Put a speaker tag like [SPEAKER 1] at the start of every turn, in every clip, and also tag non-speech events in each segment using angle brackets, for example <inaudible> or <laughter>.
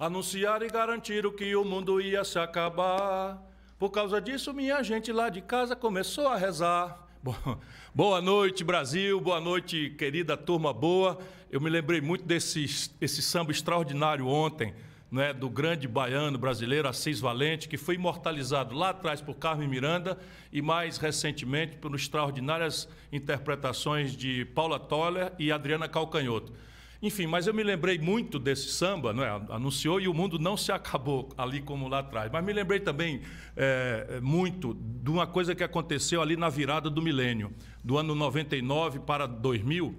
[SPEAKER 1] Anunciaram e garantiram que o mundo ia se acabar. Por causa disso, minha gente lá de casa começou a rezar. <laughs> Boa noite, Brasil. Boa noite, querida turma boa. Eu me lembrei muito desse esse samba extraordinário ontem, né, do grande baiano brasileiro Assis Valente, que foi imortalizado lá atrás por Carmen Miranda e mais recentemente por extraordinárias interpretações de Paula Toller e Adriana Calcanhoto. Enfim, mas eu me lembrei muito desse samba, não é? anunciou e o mundo não se acabou ali como lá atrás. Mas me lembrei também é, muito de uma coisa que aconteceu ali na virada do milênio, do ano 99 para 2000.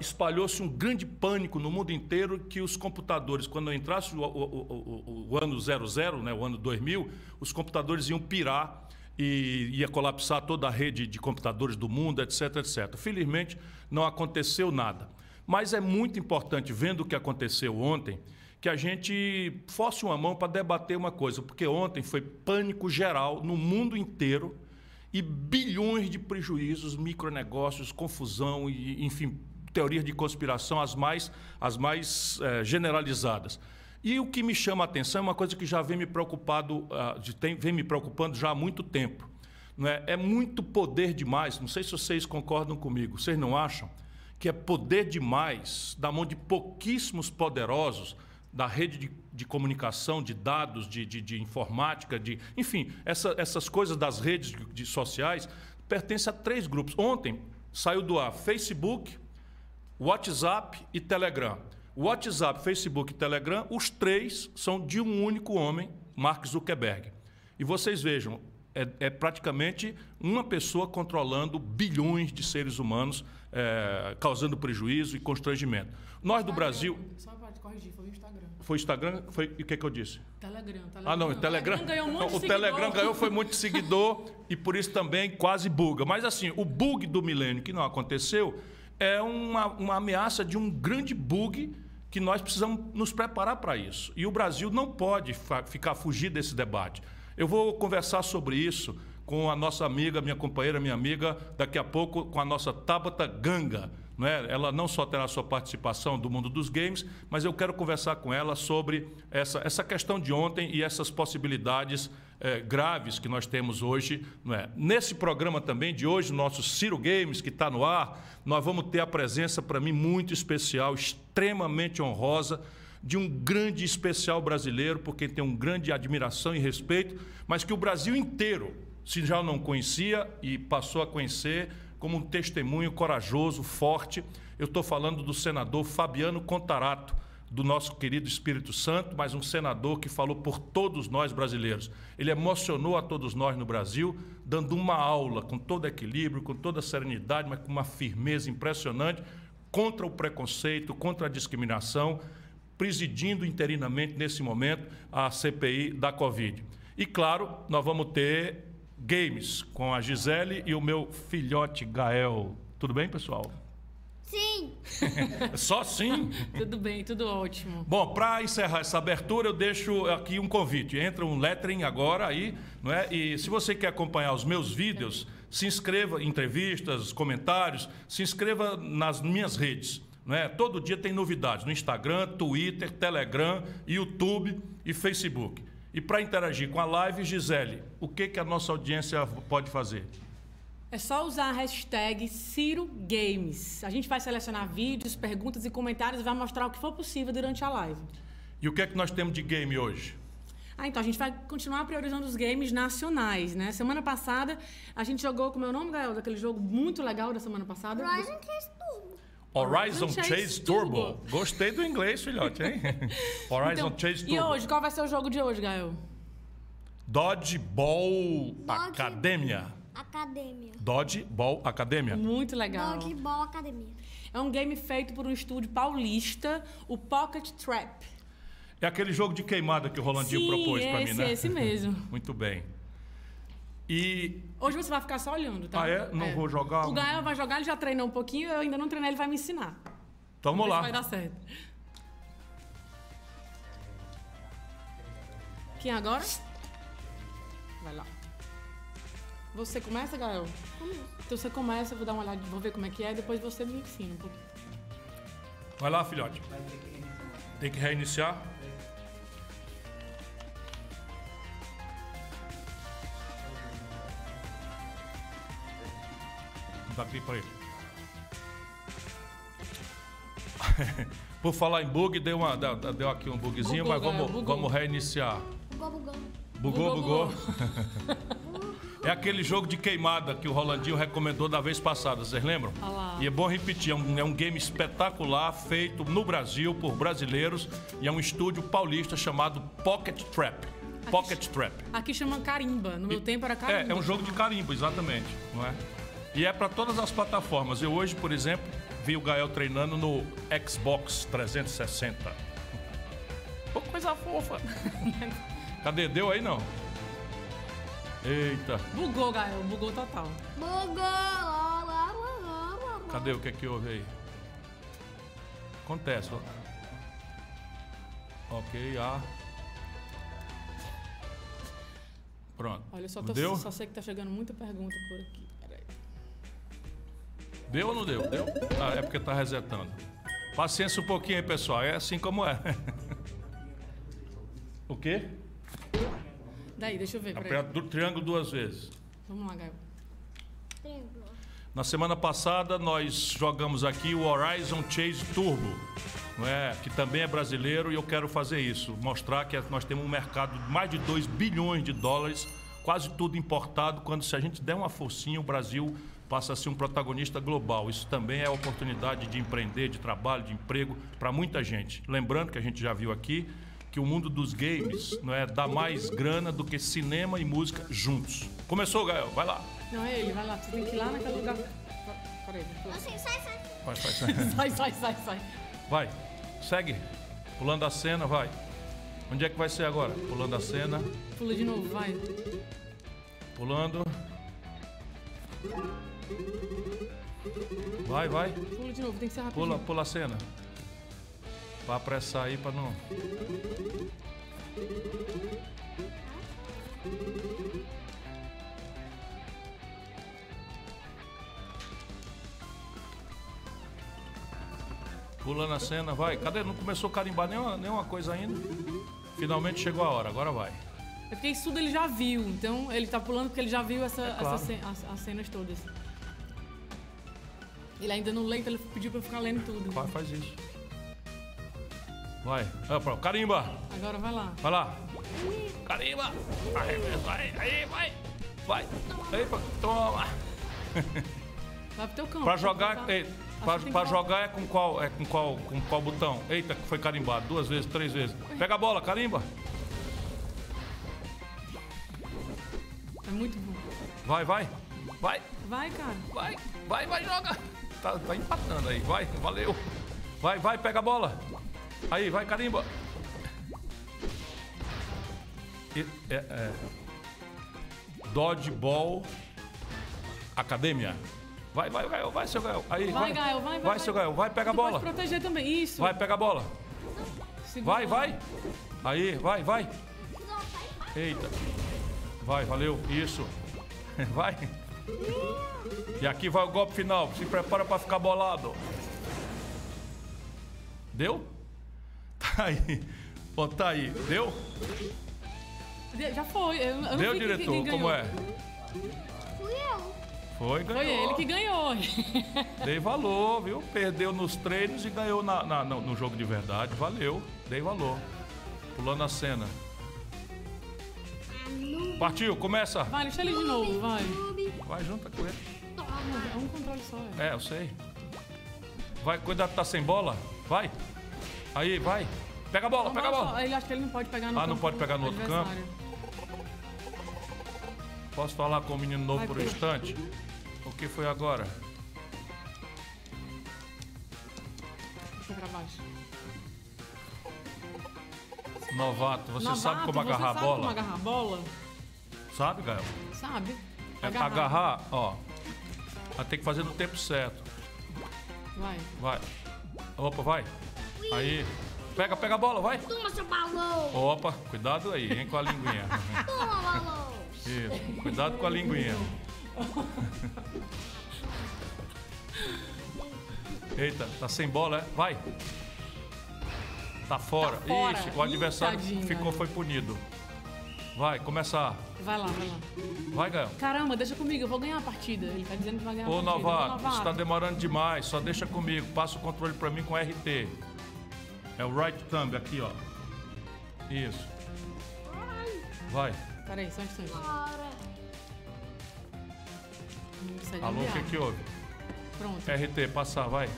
[SPEAKER 1] Espalhou-se um grande pânico no mundo inteiro que os computadores, quando entrasse o, o, o, o ano 00, né, o ano 2000, os computadores iam pirar e ia colapsar toda a rede de computadores do mundo, etc, etc. Felizmente, não aconteceu nada. Mas é muito importante, vendo o que aconteceu ontem, que a gente fosse uma mão para debater uma coisa, porque ontem foi pânico geral no mundo inteiro e bilhões de prejuízos, micronegócios, confusão e, enfim, teorias de conspiração as mais, as mais é, generalizadas. E o que me chama a atenção é uma coisa que já vem me preocupado, tem, vem me preocupando já há muito tempo. Não é? é muito poder demais. Não sei se vocês concordam comigo. Vocês não acham? Que é poder demais, da mão de pouquíssimos poderosos, da rede de, de comunicação, de dados, de, de, de informática, de, enfim, essa, essas coisas das redes de, sociais, pertence a três grupos. Ontem saiu do ar Facebook, WhatsApp e Telegram. WhatsApp, Facebook e Telegram, os três são de um único homem, Mark Zuckerberg. E vocês vejam, é, é, praticamente uma pessoa controlando bilhões de seres humanos, é, causando prejuízo e constrangimento. Nós do Brasil. Só para corrigir, foi o Instagram. Foi o Instagram? Foi, e o que, que eu disse? Telegram. Telegram. Ah, não, o Telegram. Telegram ganhou muito o Telegram ganhou, foi muito <laughs> seguidor e por isso também quase buga. Mas assim, o bug do milênio que não aconteceu é uma, uma ameaça de um grande bug que nós precisamos nos preparar para isso. E o Brasil não pode ficar fugir desse debate. Eu vou conversar sobre isso com a nossa amiga, minha companheira, minha amiga, daqui a pouco com a nossa Tabata Ganga. Não é? Ela não só terá sua participação do mundo dos games, mas eu quero conversar com ela sobre essa, essa questão de ontem e essas possibilidades é, graves que nós temos hoje. Não é? Nesse programa também de hoje, nosso Ciro Games, que está no ar, nós vamos ter a presença, para mim, muito especial, extremamente honrosa de um grande especial brasileiro, porque tem um grande admiração e respeito, mas que o Brasil inteiro, se já não conhecia e passou a conhecer, como um testemunho corajoso, forte. Eu estou falando do senador Fabiano Contarato, do nosso querido Espírito Santo, mas um senador que falou por todos nós brasileiros. Ele emocionou a todos nós no Brasil, dando uma aula com todo equilíbrio, com toda serenidade, mas com uma firmeza impressionante contra o preconceito, contra a discriminação presidindo interinamente nesse momento a CPI da Covid. E claro, nós vamos ter games com a Gisele e o meu filhote Gael. Tudo bem, pessoal?
[SPEAKER 2] Sim. <laughs>
[SPEAKER 1] Só sim?
[SPEAKER 3] tudo bem, tudo ótimo.
[SPEAKER 1] Bom, para encerrar essa abertura, eu deixo aqui um convite. Entra um lettering agora aí, não é? E se você quer acompanhar os meus vídeos, se inscreva em entrevistas, comentários, se inscreva nas minhas redes. Né? Todo dia tem novidades no Instagram, Twitter, Telegram, YouTube e Facebook. E para interagir com a live, Gisele, o que, que a nossa audiência pode fazer?
[SPEAKER 3] É só usar a hashtag Ciro Games. A gente vai selecionar vídeos, perguntas e comentários e vai mostrar o que for possível durante a live.
[SPEAKER 1] E o que é que nós temos de game hoje?
[SPEAKER 3] Ah, então a gente vai continuar priorizando os games nacionais, né? Semana passada a gente jogou, como é o nome, Gael, daquele jogo muito legal da semana passada?
[SPEAKER 2] Chase Turbo.
[SPEAKER 1] Horizon Chase, Chase Turbo. Turbo. Gostei do inglês, filhote, hein? <laughs>
[SPEAKER 3] Horizon então, Chase Turbo. E hoje, qual vai ser o jogo de hoje, Gael?
[SPEAKER 1] Dodgeball Dodge... Academia.
[SPEAKER 2] Academia.
[SPEAKER 1] Dodgeball Academia.
[SPEAKER 3] Muito legal.
[SPEAKER 2] Dodgeball Academia.
[SPEAKER 3] É um game feito por um estúdio paulista, o Pocket Trap.
[SPEAKER 1] É aquele jogo de queimada que o Rolandinho Sim, propôs para mim, né?
[SPEAKER 3] Esse mesmo. <laughs>
[SPEAKER 1] Muito bem. E...
[SPEAKER 3] Hoje você vai ficar só olhando, tá?
[SPEAKER 1] Ah, é? Não é. vou jogar?
[SPEAKER 3] O Gael vai jogar, ele já treinou um pouquinho, eu ainda não treinei, ele vai me ensinar.
[SPEAKER 1] Então vamos lá.
[SPEAKER 3] vai dar certo. Quem agora? Vai lá. Você começa, Gael?
[SPEAKER 2] Começo.
[SPEAKER 3] Então você começa, vou dar uma olhada, vou ver como é que é, depois você me ensina um pouquinho.
[SPEAKER 1] Vai lá, filhote. Tem que reiniciar? Daqui pra ele. Por falar em bug, deu, uma, deu, deu aqui um bugzinho,
[SPEAKER 3] Bugou,
[SPEAKER 1] mas vamos,
[SPEAKER 3] bugou.
[SPEAKER 1] vamos reiniciar.
[SPEAKER 2] Bugou, bugou.
[SPEAKER 1] Bugou,
[SPEAKER 3] Bugou,
[SPEAKER 1] bugou. <laughs> é aquele jogo de queimada que o Rolandinho recomendou da vez passada, vocês lembram?
[SPEAKER 3] Ah lá.
[SPEAKER 1] E é bom repetir, é um, é um game espetacular, feito no Brasil por brasileiros e é um estúdio paulista chamado Pocket Trap. Pocket Trap.
[SPEAKER 3] Aqui chama carimba. No meu tempo era carimba.
[SPEAKER 1] É, é um jogo de carimbo, exatamente, não é? E é para todas as plataformas. Eu hoje, por exemplo, vi o Gael treinando no Xbox 360. Ô, coisa fofa. <laughs> Cadê? Deu aí não? Eita,
[SPEAKER 3] Bugou, Gael. Bugou total.
[SPEAKER 2] Bugou.
[SPEAKER 1] Cadê o que é que houve aí? Acontece, ó. Ok, ah. Pronto.
[SPEAKER 3] Olha, eu só, tô,
[SPEAKER 1] Deu?
[SPEAKER 3] só sei que tá chegando muita pergunta por aqui.
[SPEAKER 1] Deu ou não deu? Deu? Ah, é porque tá resetando. Paciência um pouquinho aí, pessoal. É assim como é. <laughs> o quê?
[SPEAKER 3] Daí, deixa eu ver.
[SPEAKER 1] Aperta do triângulo duas vezes.
[SPEAKER 3] Vamos lá, Gael.
[SPEAKER 2] Triângulo.
[SPEAKER 1] Na semana passada nós jogamos aqui o Horizon Chase Turbo, não é? que também é brasileiro e eu quero fazer isso, mostrar que nós temos um mercado de mais de 2 bilhões de dólares, quase tudo importado, quando se a gente der uma forcinha o Brasil passa a ser um protagonista global. Isso também é oportunidade de empreender, de trabalho, de emprego para muita gente. Lembrando que a gente já viu aqui que o mundo dos games não é dá mais grana do que cinema e música juntos. Começou, Gael, vai lá.
[SPEAKER 3] Não, é ele. Vai lá. Você tem que ir lá naquele lugar. Peraí.
[SPEAKER 2] Assim, sai, sai.
[SPEAKER 1] Vai, vai, <laughs> vai.
[SPEAKER 3] Sai, sai, sai, sai.
[SPEAKER 1] Vai, segue. Pulando a cena, vai. Onde é que vai ser agora? Pulando a cena,
[SPEAKER 3] Pula de novo, vai.
[SPEAKER 1] pulando. Vai, vai.
[SPEAKER 3] Pula de novo, tem que ser rapidinho.
[SPEAKER 1] Pula, pula a cena. Pra apressar aí pra não. Pulando a cena, vai. Cadê? Não começou a carimbar nenhuma, nenhuma coisa ainda. Finalmente chegou a hora, agora vai.
[SPEAKER 3] É porque isso tudo ele já viu, então ele tá pulando porque ele já viu essa,
[SPEAKER 1] É claro.
[SPEAKER 3] essa ce- as, as cenas todas. Ele ainda não lê, então ele pediu pra eu ficar lendo tudo.
[SPEAKER 1] Vai, faz isso. Vai. Ah. Carimba.
[SPEAKER 3] Agora vai lá.
[SPEAKER 1] Vai lá. Carimba. Vai, vai, aí, vai. Vai. Aí, toma.
[SPEAKER 3] Vai pro teu campo.
[SPEAKER 1] Pra jogar, ei,
[SPEAKER 3] Acho
[SPEAKER 1] pra, pra jogar é com qual, é com qual, com qual botão? Eita, foi carimbado. Duas vezes, três vezes. Pega a bola, carimba.
[SPEAKER 3] É muito bom.
[SPEAKER 1] Vai, vai. Vai,
[SPEAKER 3] Vai, cara.
[SPEAKER 1] vai, vai, vai, joga. Tá, tá empatando aí. Vai, valeu. Vai, vai, pega a bola. Aí, vai, carimba. E- é, é. Dodgeball Academia. Vai, vai, vai, vai, seu Gael. Aí,
[SPEAKER 3] Vai, Gael, vai, vai,
[SPEAKER 1] Vai,
[SPEAKER 3] vai.
[SPEAKER 1] seu Gael, vai, pega a bola.
[SPEAKER 3] Pode proteger também. Isso.
[SPEAKER 1] Vai, pega a bola.
[SPEAKER 3] Segura.
[SPEAKER 1] Vai, vai. Aí, vai, vai.
[SPEAKER 2] Sai.
[SPEAKER 1] Eita. Vai, valeu. Isso. <laughs> Vai. E aqui vai o golpe final. Se prepara pra ficar bolado. Deu? <laughs> Tá aí. Ó, tá aí. Deu?
[SPEAKER 3] De- Já foi. Eu, eu
[SPEAKER 1] Deu,
[SPEAKER 3] quem-
[SPEAKER 1] diretor?
[SPEAKER 3] quem
[SPEAKER 1] Como é?
[SPEAKER 2] Fui eu.
[SPEAKER 1] Foi, ganhou.
[SPEAKER 3] Foi ele que ganhou.
[SPEAKER 1] Dei <laughs> valor, viu? Perdeu nos treinos e ganhou na, na- no, no jogo de verdade. Valeu. Dei valor. Pulando a cena. Partiu, começa.
[SPEAKER 3] Vai, deixa ele de novo, vai.
[SPEAKER 1] Vai junto com ele.
[SPEAKER 3] É um controle só. é.
[SPEAKER 1] É, eu sei. Vai, cuidado, tá sem bola. Vai. Aí, vai. Pega a bola,
[SPEAKER 3] Não,
[SPEAKER 1] pega a bola.
[SPEAKER 3] Ele acha que ele não pode pegar no
[SPEAKER 1] Ah, não pode pegar no outro campo? Posso falar com o menino novo
[SPEAKER 3] Vai,
[SPEAKER 1] por um instante? O que foi agora?
[SPEAKER 3] Deixa pra baixo.
[SPEAKER 1] Novato, você sabe
[SPEAKER 3] Novato,
[SPEAKER 1] como agarrar a
[SPEAKER 3] você sabe
[SPEAKER 1] bola?
[SPEAKER 3] como agarrar a bola?
[SPEAKER 1] Sabe, Gael?
[SPEAKER 3] Sabe.
[SPEAKER 1] É agarrar. ó. Mas tem que fazer no tempo certo.
[SPEAKER 3] Vai.
[SPEAKER 1] Vai. Opa, vai. Aí. Pega, pega a bola, vai.
[SPEAKER 2] Toma, seu balão.
[SPEAKER 1] Opa, cuidado aí, hein, com a linguinha. <laughs>
[SPEAKER 2] Toma, balão.
[SPEAKER 1] Isso, cuidado com a linguinha. Eita, tá sem bola, é? Vai. Tá fora.
[SPEAKER 3] Tá fora.
[SPEAKER 1] Ixi, o adversário
[SPEAKER 3] Ih,
[SPEAKER 1] ficou,
[SPEAKER 3] garoto.
[SPEAKER 1] foi punido. Vai, começar.
[SPEAKER 3] Vai lá, vai lá.
[SPEAKER 1] Vai, Gael.
[SPEAKER 3] Caramba, deixa comigo, eu vou ganhar a partida. Ele tá dizendo que vai ganhar
[SPEAKER 1] Ô,
[SPEAKER 3] a partida.
[SPEAKER 1] novato,
[SPEAKER 3] Ô,
[SPEAKER 1] isso tá demorando demais. Só deixa comigo. Passa o controle pra mim com RT. É o right thumb aqui, ó. Isso. Vai.
[SPEAKER 3] Peraí, só um instante.
[SPEAKER 2] Bora.
[SPEAKER 3] Não
[SPEAKER 1] Alô, o que que houve?
[SPEAKER 3] Pronto.
[SPEAKER 1] RT, passar, vai.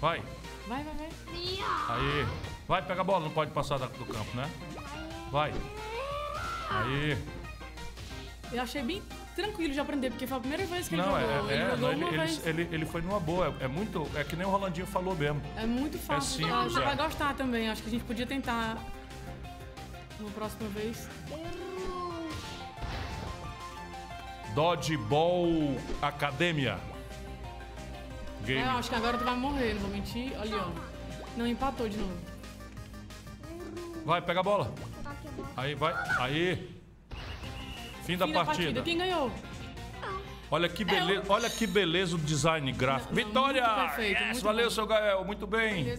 [SPEAKER 1] Vai.
[SPEAKER 3] Vai, vai, vai.
[SPEAKER 1] Aí. Vai, pega a bola, não pode passar do campo, né? Vai. Aí.
[SPEAKER 3] Eu achei bem tranquilo de aprender, porque foi a primeira vez que ele
[SPEAKER 1] Não, é,
[SPEAKER 3] jogou. ele
[SPEAKER 1] é, não, ele,
[SPEAKER 3] uma
[SPEAKER 1] ele, ele, ele foi numa boa. É, é muito. É que nem o Rolandinho falou mesmo.
[SPEAKER 3] É muito fácil.
[SPEAKER 1] simples,
[SPEAKER 3] Ah, Você
[SPEAKER 1] é.
[SPEAKER 3] vai gostar também. Acho que a gente podia tentar na próxima vez.
[SPEAKER 1] Dodgeball Academia. Game.
[SPEAKER 3] É, acho que agora tu vai morrer, não vou mentir. Olha, ó. Não, empatou de novo.
[SPEAKER 1] Vai, pega a bola. Aí, vai. Aí. Fim da
[SPEAKER 3] Fim
[SPEAKER 1] partida.
[SPEAKER 3] Quem ganhou?
[SPEAKER 1] Olha que beleza, olha que beleza o design gráfico.
[SPEAKER 3] Não, não,
[SPEAKER 1] Vitória!
[SPEAKER 3] perfeito,
[SPEAKER 1] Yes, valeu,
[SPEAKER 3] bom.
[SPEAKER 1] seu Gael, muito bem.
[SPEAKER 2] E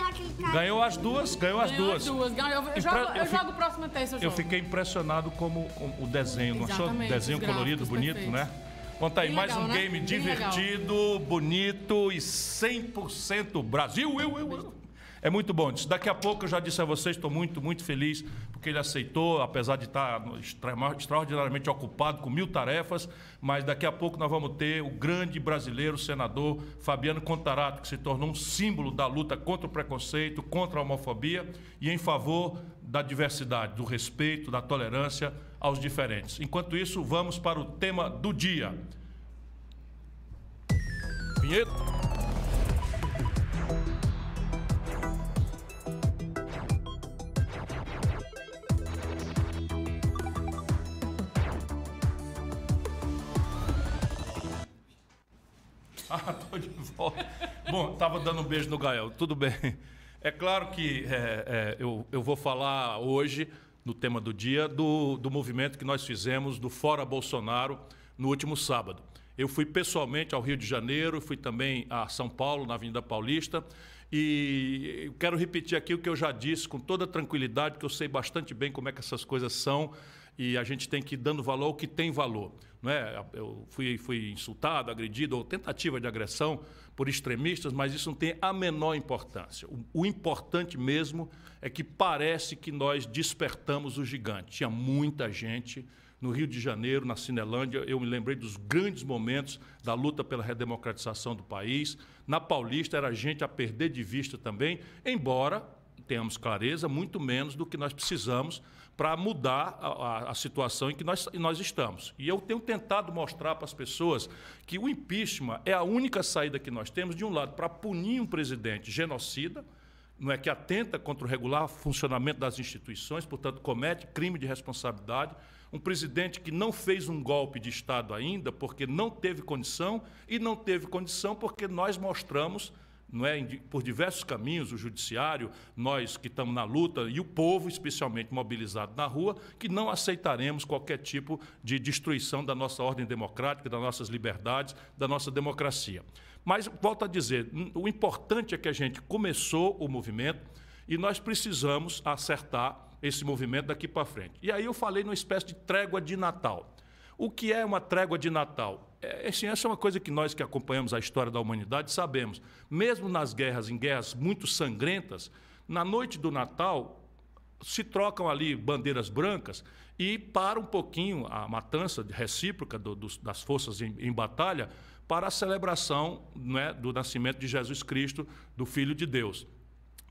[SPEAKER 2] aquele cara.
[SPEAKER 1] Ganhou as duas, ganhou as
[SPEAKER 3] Ganhou
[SPEAKER 1] duas.
[SPEAKER 3] as duas. Ganhou. Eu, jogo,
[SPEAKER 1] eu
[SPEAKER 3] eu jogo o próximo teste, eu
[SPEAKER 1] Eu
[SPEAKER 3] jogo.
[SPEAKER 1] fiquei impressionado como com o desenho, não achou? Desenho colorido, bonito,
[SPEAKER 3] perfeitos.
[SPEAKER 1] né? Conta aí,
[SPEAKER 3] Bem
[SPEAKER 1] mais
[SPEAKER 3] legal,
[SPEAKER 1] um
[SPEAKER 3] né?
[SPEAKER 1] game
[SPEAKER 3] Bem
[SPEAKER 1] divertido, bonito e 100% Brasil. Eu, eu, eu. É muito bom. Daqui a pouco eu já disse a vocês, estou muito, muito feliz porque ele aceitou, apesar de estar extraordinariamente ocupado com mil tarefas. Mas daqui a pouco nós vamos ter o grande brasileiro senador Fabiano Contarato, que se tornou um símbolo da luta contra o preconceito, contra a homofobia e em favor da diversidade, do respeito, da tolerância aos diferentes. Enquanto isso, vamos para o tema do dia. Vinheta. Ah, tô de volta. Bom, tava dando um beijo no Gael. Tudo bem. É claro que é, é, eu, eu vou falar hoje, no tema do dia, do, do movimento que nós fizemos do Fora Bolsonaro no último sábado. Eu fui pessoalmente ao Rio de Janeiro, fui também a São Paulo, na Avenida Paulista, e quero repetir aqui o que eu já disse com toda tranquilidade, que eu sei bastante bem como é que essas coisas são e a gente tem que ir dando valor ao que tem valor. Não é? Eu fui, fui insultado, agredido, ou tentativa de agressão por extremistas, mas isso não tem a menor importância. O, o importante mesmo é que parece que nós despertamos o gigante. Tinha muita gente no Rio de Janeiro, na Cinelândia, eu me lembrei dos grandes momentos da luta pela redemocratização do país. Na Paulista era gente a perder de vista também, embora tenhamos clareza, muito menos do que nós precisamos para mudar a, a- a situação em que nós, nós estamos. E eu tenho tentado mostrar para as pessoas que o impeachment é a única saída que nós temos, de um lado, para punir um presidente genocida, não é que atenta contra o regular funcionamento das instituições, portanto, comete crime de responsabilidade. Um presidente que não fez um golpe de Estado ainda, porque não teve condição, e não teve condição porque nós mostramos, não é, por diversos caminhos, o judiciário, nós que estamos na luta, e o povo, especialmente mobilizado na rua, que não aceitaremos qualquer tipo de destruição da nossa ordem democrática, das nossas liberdades, da nossa democracia. Mas, volto a dizer, o importante é que a gente começou o movimento e nós precisamos acertar esse movimento daqui para frente. E aí eu falei numa espécie de trégua de Natal. O que é uma trégua de Natal? É, assim, essa é uma coisa que nós que acompanhamos a história da humanidade sabemos. Mesmo nas guerras, em guerras muito sangrentas, na noite do Natal se trocam ali bandeiras brancas e para um pouquinho a matança recíproca do- das forças em, em batalha para a celebração né, do nascimento de Jesus Cristo, do Filho de Deus.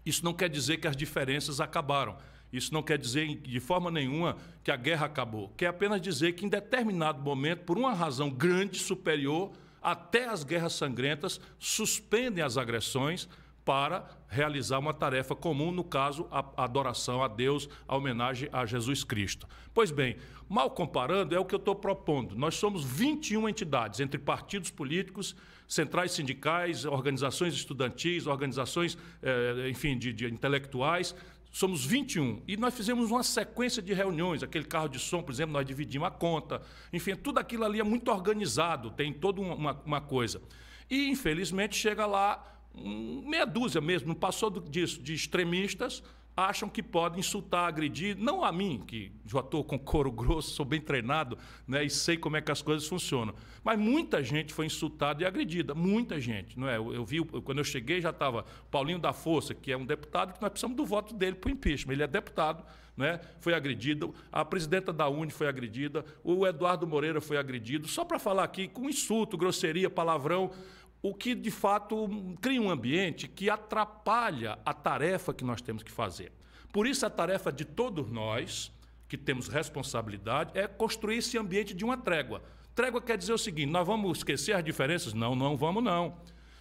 [SPEAKER 1] Isso não quer dizer que as diferenças acabaram. Isso não quer dizer de forma nenhuma que a guerra acabou. Quer apenas dizer que em determinado momento, por uma razão grande, superior, até as guerras sangrentas suspendem as agressões para realizar uma tarefa comum, no caso, a adoração a Deus, a homenagem a Jesus Cristo. Pois bem, mal comparando, é o que eu estou propondo. Nós somos 21 entidades, entre partidos políticos, centrais sindicais, organizações estudantis, organizações, eh, enfim, de, de intelectuais. Somos 21. E nós fizemos uma sequência de reuniões. Aquele carro de som, por exemplo, nós dividimos a conta. Enfim, tudo aquilo ali é muito organizado, tem toda uma, uma coisa. E, infelizmente, chega lá um, meia dúzia mesmo, não passou disso, de extremistas, acham que podem insultar, agredir, não a mim, que já estou com couro <laughs> grosso, sou bem treinado né, e sei como é que as coisas funcionam. Mas muita gente foi insultada e agredida, muita gente. Não é? eu, eu vi, quando eu cheguei, já estava Paulinho da Força, que é um deputado que nós precisamos do voto dele para o impeachment. Ele é deputado, né, foi agredido, a presidenta da Uni foi agredida, o Eduardo Moreira foi agredido, só para falar aqui com insulto, grosseria, palavrão o que de fato cria um ambiente que atrapalha a tarefa que nós temos que fazer. Por isso, a tarefa de todos nós, que temos responsabilidade, é construir esse ambiente de uma trégua. Trégua quer dizer o seguinte: nós vamos esquecer as diferenças? Não, não vamos, não.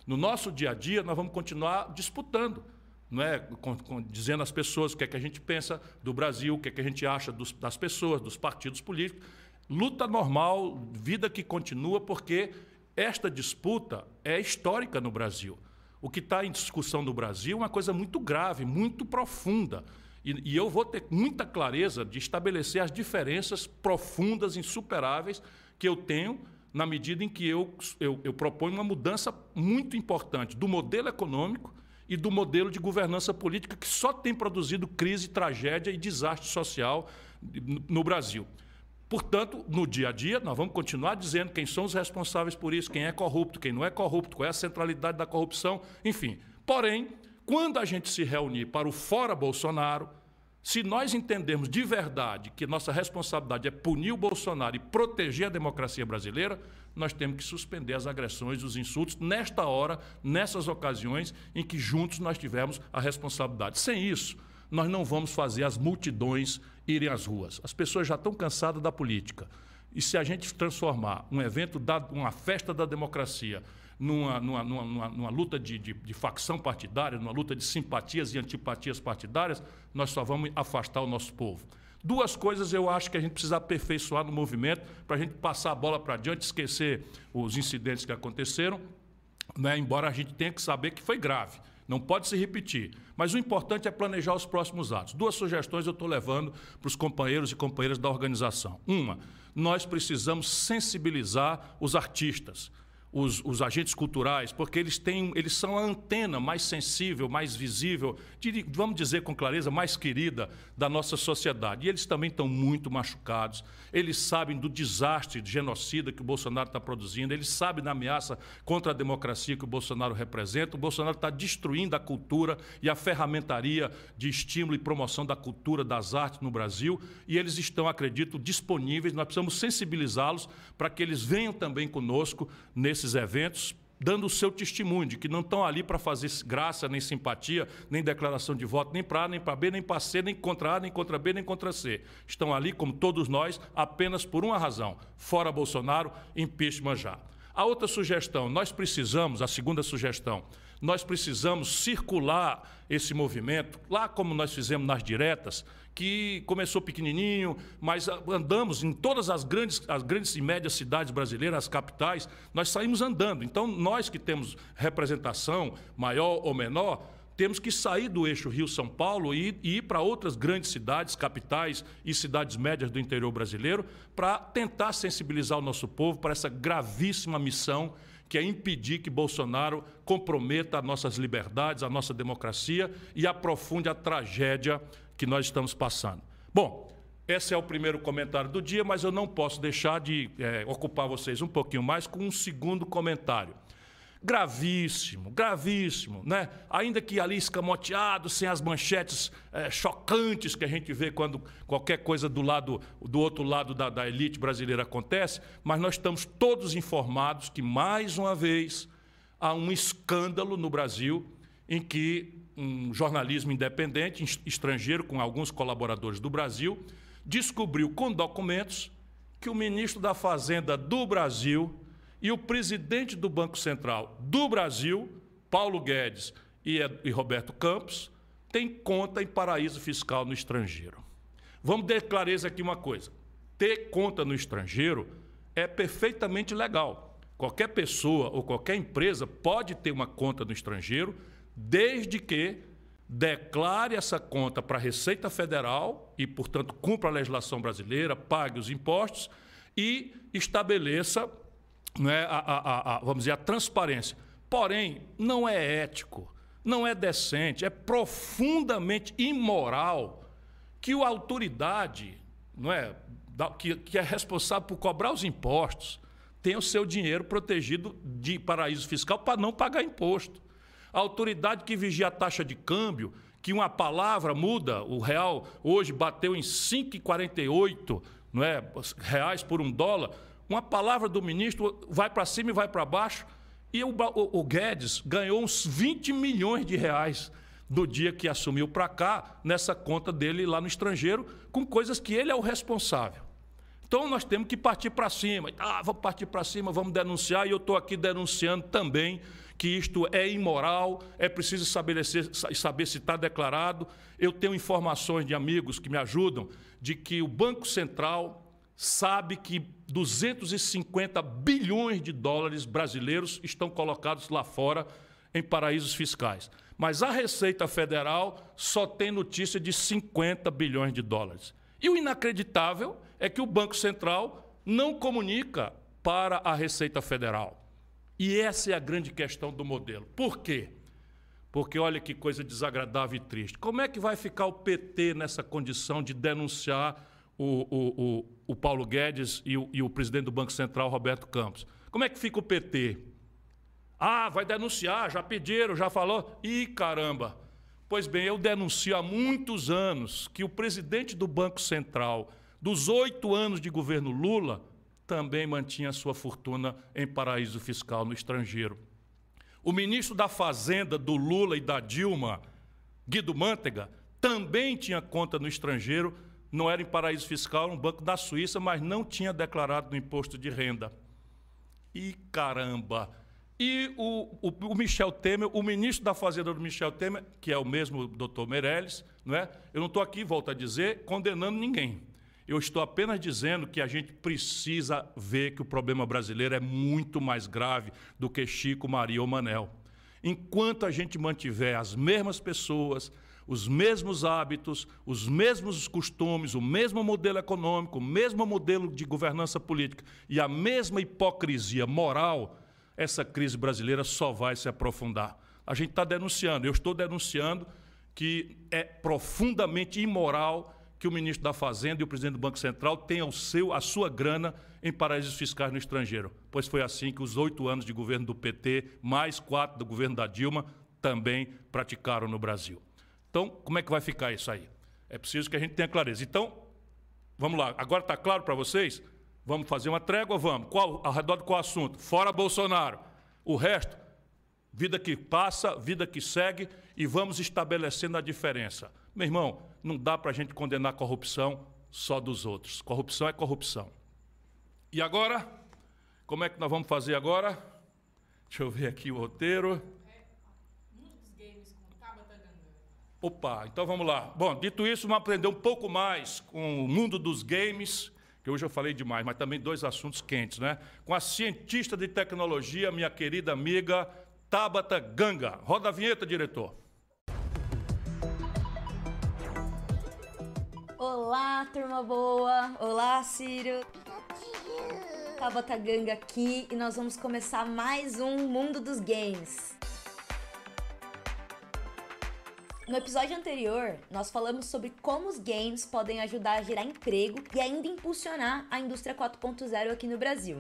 [SPEAKER 1] No nosso dia a dia, nós vamos continuar disputando. Não é? Com, com, dizendo às pessoas o que é que a gente pensa do Brasil, o que é que a gente acha dos, das pessoas, dos partidos políticos. Luta normal, vida que continua, porque esta disputa é histórica no Brasil. O que está em discussão no Brasil é uma coisa muito grave, muito profunda. E, e, eu vou ter muita clareza de estabelecer as diferenças profundas, insuperáveis, que eu tenho na medida em que eu, eu, eu proponho uma mudança muito importante do modelo econômico e do modelo de governança política que só tem produzido crise, tragédia e desastre social no Brasil. Portanto, no dia a dia, nós vamos continuar dizendo quem são os responsáveis por isso, quem é corrupto, quem não é corrupto, qual é a centralidade da corrupção, enfim. Porém, quando a gente se reunir para o fora Bolsonaro, se nós entendermos de verdade que nossa responsabilidade é punir o Bolsonaro e proteger a democracia brasileira, nós temos que suspender as agressões, os insultos, nesta hora, nessas ocasiões em que juntos nós tivemos a responsabilidade. Sem isso, nós não vamos fazer as multidões irem às ruas. As pessoas já estão cansadas da política. E se a gente transformar um evento, da, uma festa da democracia, numa, numa, numa, numa luta de, de, de, facção partidária, numa luta de simpatias e antipatias partidárias, nós só vamos afastar o nosso povo. Duas coisas eu acho que a gente precisa aperfeiçoar no movimento para a gente passar a bola para adiante, esquecer os incidentes que aconteceram, né? embora a gente tenha que saber que foi grave. Não pode se repetir. Mas o importante é planejar os próximos atos. Duas sugestões eu estou levando para os companheiros e companheiras da organização. Uma, nós precisamos sensibilizar os artistas os, os, agentes culturais, porque eles têm, eles são a antena mais sensível, mais visível, de, vamos dizer com clareza, mais querida da nossa sociedade. E eles também estão muito machucados. Eles sabem do desastre de genocida que o Bolsonaro está produzindo, eles sabem da ameaça contra a democracia que o Bolsonaro representa. O Bolsonaro está destruindo a cultura e a ferramentaria de estímulo e promoção da cultura, das artes no Brasil, e eles estão, acredito, disponíveis. Nós precisamos sensibilizá-los para que eles venham também conosco nesse nesses eventos, dando o seu testemunho de que não estão ali para fazer graça, nem simpatia, nem declaração de voto, nem para A, nem para B, nem para C, nem contra A, nem contra B, nem contra C. Estão ali, como todos nós, apenas por uma razão: fora Bolsonaro, impeachment já. A outra sugestão, nós precisamos, a segunda sugestão, nós precisamos circular esse movimento, lá como nós fizemos nas diretas, que começou pequenininho, mas andamos em todas as grandes, as grandes e médias cidades brasileiras, as capitais, nós saímos andando. Então, nós que temos representação, maior ou menor, temos que sair do eixo Rio-São Paulo e, e ir para outras grandes cidades, capitais e cidades médias do interior brasileiro, para tentar sensibilizar o nosso povo para essa gravíssima missão que é impedir que Bolsonaro comprometa nossas liberdades, a nossa democracia e aprofunde a tragédia que nós estamos passando. Bom, esse é o primeiro comentário do dia, mas eu não posso deixar de é, ocupar vocês um pouquinho mais com um segundo comentário. Gravíssimo, gravíssimo, né? Ainda que ali escamoteado, sem as manchetes é, chocantes que a gente vê quando qualquer coisa do lado, do outro lado da, da elite brasileira acontece, mas nós estamos todos informados que mais uma vez há um escândalo no Brasil em que um jornalismo independente, estrangeiro, com alguns colaboradores do Brasil, descobriu com documentos que o ministro da Fazenda do Brasil e o presidente do Banco Central do Brasil, Paulo Guedes e, Roberto Campos, têm conta em paraíso fiscal no estrangeiro. Vamos ter clareza aqui uma coisa: ter conta no estrangeiro é perfeitamente legal. Qualquer pessoa ou qualquer empresa pode ter uma conta no estrangeiro desde que declare essa conta para a Receita Federal e, portanto, cumpra a legislação brasileira, pague os impostos e estabeleça né, a, a, a, vamos dizer, a transparência. Porém, não é ético, não é decente, é profundamente imoral que a autoridade, não é, que, que é responsável por cobrar os impostos, tenha o seu dinheiro protegido de paraíso fiscal para não pagar imposto. A autoridade que vigia a taxa de câmbio, que uma palavra muda, o real hoje bateu em 5,48 não é, reais por um dólar, uma palavra do ministro vai para cima e vai para baixo, e o, o, o Guedes ganhou uns 20 milhões de reais do dia que assumiu para cá, nessa conta dele lá no estrangeiro, com coisas que ele é o responsável. Então nós temos que partir para cima. Ah, vamos partir para cima, vamos denunciar, e eu estou aqui denunciando também que isto é imoral, é preciso estabelecer, saber se está declarado. Eu tenho informações de amigos que me ajudam de que o Banco Central sabe que 250 bilhões de dólares brasileiros estão colocados lá fora em paraísos fiscais. Mas a Receita Federal só tem notícia de 50 bilhões de dólares. E o inacreditável é que o Banco Central não comunica para a Receita Federal. E essa é a grande questão do modelo. Por quê? Porque olha que coisa desagradável e triste. Como é que vai ficar o PT nessa condição de denunciar o, o, o, o Paulo Guedes e o, e o presidente do Banco Central, Roberto Campos. Como é que fica o PT? Ah, vai denunciar, já pediram, já falou. Ih, caramba! Pois bem, eu denuncio há muitos anos que o presidente do Banco Central, dos oito anos de governo Lula, também mantinha sua fortuna em paraíso fiscal no estrangeiro. O ministro da Fazenda do Lula e da Dilma, Guido Mantega, também tinha conta no estrangeiro não era em paraíso fiscal, era um banco da Suíça, mas não tinha declarado no imposto de renda. E caramba! E o, o, o, Michel Temer, o ministro da Fazenda do Michel Temer, que é o mesmo doutor Meirelles, não é? eu não estou aqui, volto a dizer, condenando ninguém. Eu estou apenas dizendo que a gente precisa ver que o problema brasileiro é muito mais grave do que Chico, Maria ou Manel. Enquanto a gente mantiver as mesmas pessoas, os mesmos hábitos, os mesmos costumes, o mesmo modelo econômico, o mesmo modelo de governança política e a mesma hipocrisia moral, essa crise brasileira só vai se aprofundar. A gente está denunciando, eu estou denunciando que é profundamente imoral que o ministro da Fazenda e o presidente do Banco Central tenham o seu, a sua grana em paraísos fiscais no estrangeiro, pois foi assim que os oito anos de governo do PT, mais quatro do governo da Dilma, também praticaram no Brasil. Então, como é que vai ficar isso aí? É preciso que a gente tenha clareza. Então, vamos lá. Agora está claro para vocês? Vamos fazer uma trégua? Vamos. Qual, ao redor de qual assunto? Fora Bolsonaro. O resto, vida que passa, vida que segue e vamos estabelecendo a diferença. Meu irmão, não dá para a gente condenar a corrupção só dos outros. Corrupção é corrupção. E agora, como é que nós vamos fazer agora? Deixa eu ver aqui o roteiro. Opa, então vamos lá. Bom, dito isso, vamos aprender um pouco mais com o mundo dos games, que hoje eu falei demais, mas também dois assuntos quentes, né? Com a cientista de tecnologia, minha querida amiga Tabata Ganga. Roda a vinheta, diretor.
[SPEAKER 4] Olá, turma boa. Olá, Ciro. Tabata Ganga aqui e nós vamos começar mais um Mundo dos Games. No episódio anterior, nós falamos sobre como os games podem ajudar a gerar emprego e ainda impulsionar a indústria 4.0 aqui no Brasil.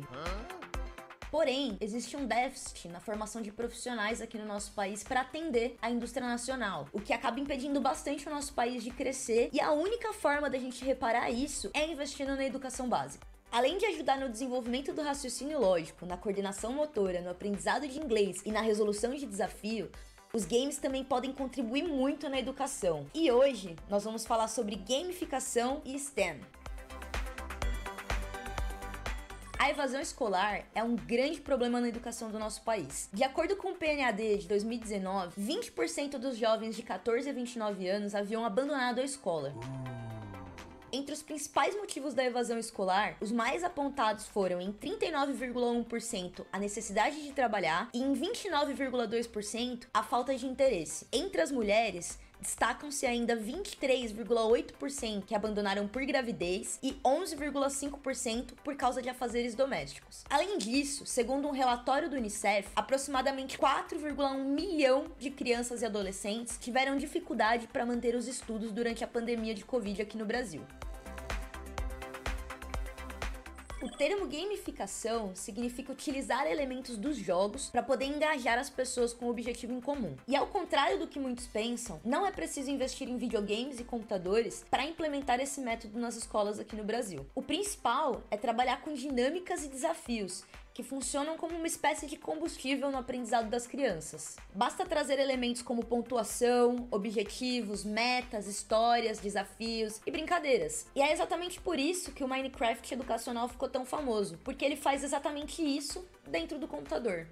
[SPEAKER 4] Porém, existe um déficit na formação de profissionais aqui no nosso país para atender a indústria nacional, o que acaba impedindo bastante o nosso país de crescer, e a única forma da gente reparar isso é investindo na educação básica. Além de ajudar no desenvolvimento do raciocínio lógico, na coordenação motora, no aprendizado de inglês e na resolução de desafio, os games também podem contribuir muito na educação. E hoje nós vamos falar sobre gamificação e STEM. A evasão escolar é um grande problema na educação do nosso país. De acordo com o PNAD de 2019, 20% dos jovens de 14 a 29 anos haviam abandonado a escola. Entre os principais motivos da evasão escolar, os mais apontados foram em 39,1% a necessidade de trabalhar e em 29,2% a falta de interesse. Entre as mulheres, destacam-se ainda 23,8% que abandonaram por gravidez e 11,5% por causa de afazeres domésticos. Além disso, segundo um relatório do Unicef, aproximadamente 4,1 milhão de crianças e adolescentes tiveram dificuldade para manter os estudos durante a pandemia de Covid aqui no Brasil. O termo gamificação significa utilizar elementos dos jogos para poder engajar as pessoas com um objetivo em comum. E ao contrário do que muitos pensam, não é preciso investir em videogames e computadores para implementar esse método nas escolas aqui no Brasil. O principal é trabalhar com dinâmicas e desafios que funcionam como uma espécie de combustível no aprendizado das crianças. Basta trazer elementos como pontuação, objetivos, metas, histórias, desafios e brincadeiras. E é exatamente por isso que o Minecraft educacional ficou tão famoso, porque ele faz exatamente isso dentro do computador.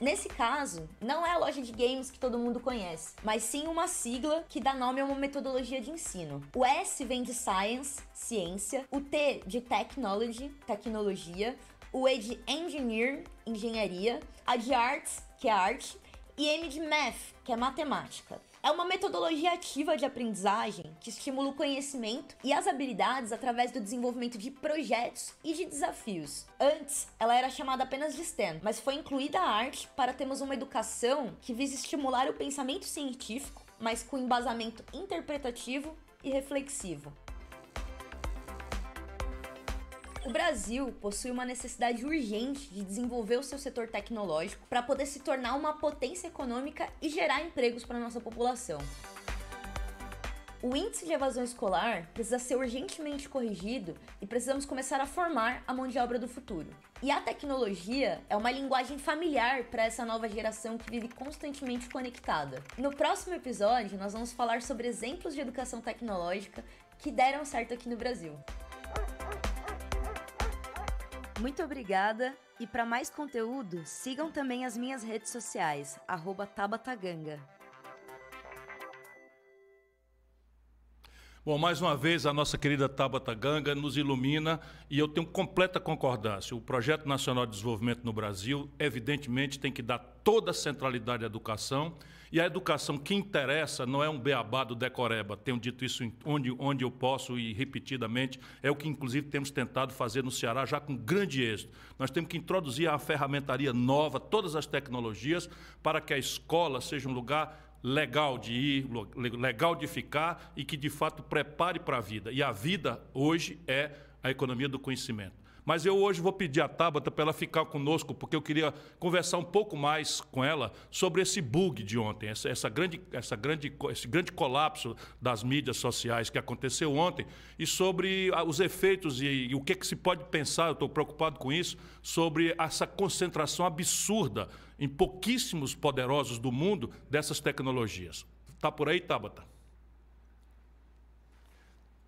[SPEAKER 4] Nesse caso, não é a loja de games que todo mundo conhece, mas sim uma sigla que dá nome a uma metodologia de ensino. O S vem de Science, ciência, o T de Technology, tecnologia, o E de Engineer, engenharia, a de Arts, que é arte, e M de Math, que é matemática. É uma metodologia ativa de aprendizagem que estimula o conhecimento e as habilidades através do desenvolvimento de projetos e de desafios. Antes, ela era chamada apenas de STEM, mas foi incluída a arte para termos uma educação que visa estimular o pensamento científico, mas com embasamento interpretativo e reflexivo. O Brasil possui uma necessidade urgente de desenvolver o seu setor tecnológico para poder se tornar uma potência econômica e gerar empregos para nossa população. O índice de evasão escolar precisa ser urgentemente corrigido e precisamos começar a formar a mão de obra do futuro. E a tecnologia é uma linguagem familiar para essa nova geração que vive constantemente conectada. No próximo episódio, nós vamos falar sobre exemplos de educação tecnológica que deram certo aqui no Brasil. Muito obrigada e para mais conteúdo, sigam também as minhas redes sociais, @tabataganga.
[SPEAKER 1] Bom, mais uma vez a nossa querida Tabata Ganga nos ilumina e eu tenho completa concordância. O Projeto Nacional de Desenvolvimento no Brasil, evidentemente, tem que dar toda a centralidade à educação e a educação que interessa não é um beabá do decoreba. Tenho dito isso onde, onde eu posso e repetidamente. É o que, inclusive, temos tentado fazer no Ceará já com grande êxito. Nós temos que introduzir a ferramentaria nova, todas as tecnologias, para que a escola seja um lugar legal de ir, legal de ficar e que de fato prepare para a vida. E a vida hoje é a economia do conhecimento. Mas eu hoje vou pedir a Tabata para ela ficar conosco, porque eu queria conversar um pouco mais com ela sobre esse bug de ontem, essa, essa grande, essa grande, esse grande colapso das mídias sociais que aconteceu ontem e sobre os efeitos e, e o que, que se pode pensar, eu estou preocupado com isso, sobre essa concentração absurda em pouquíssimos poderosos do mundo dessas tecnologias. Está por aí, Tabata?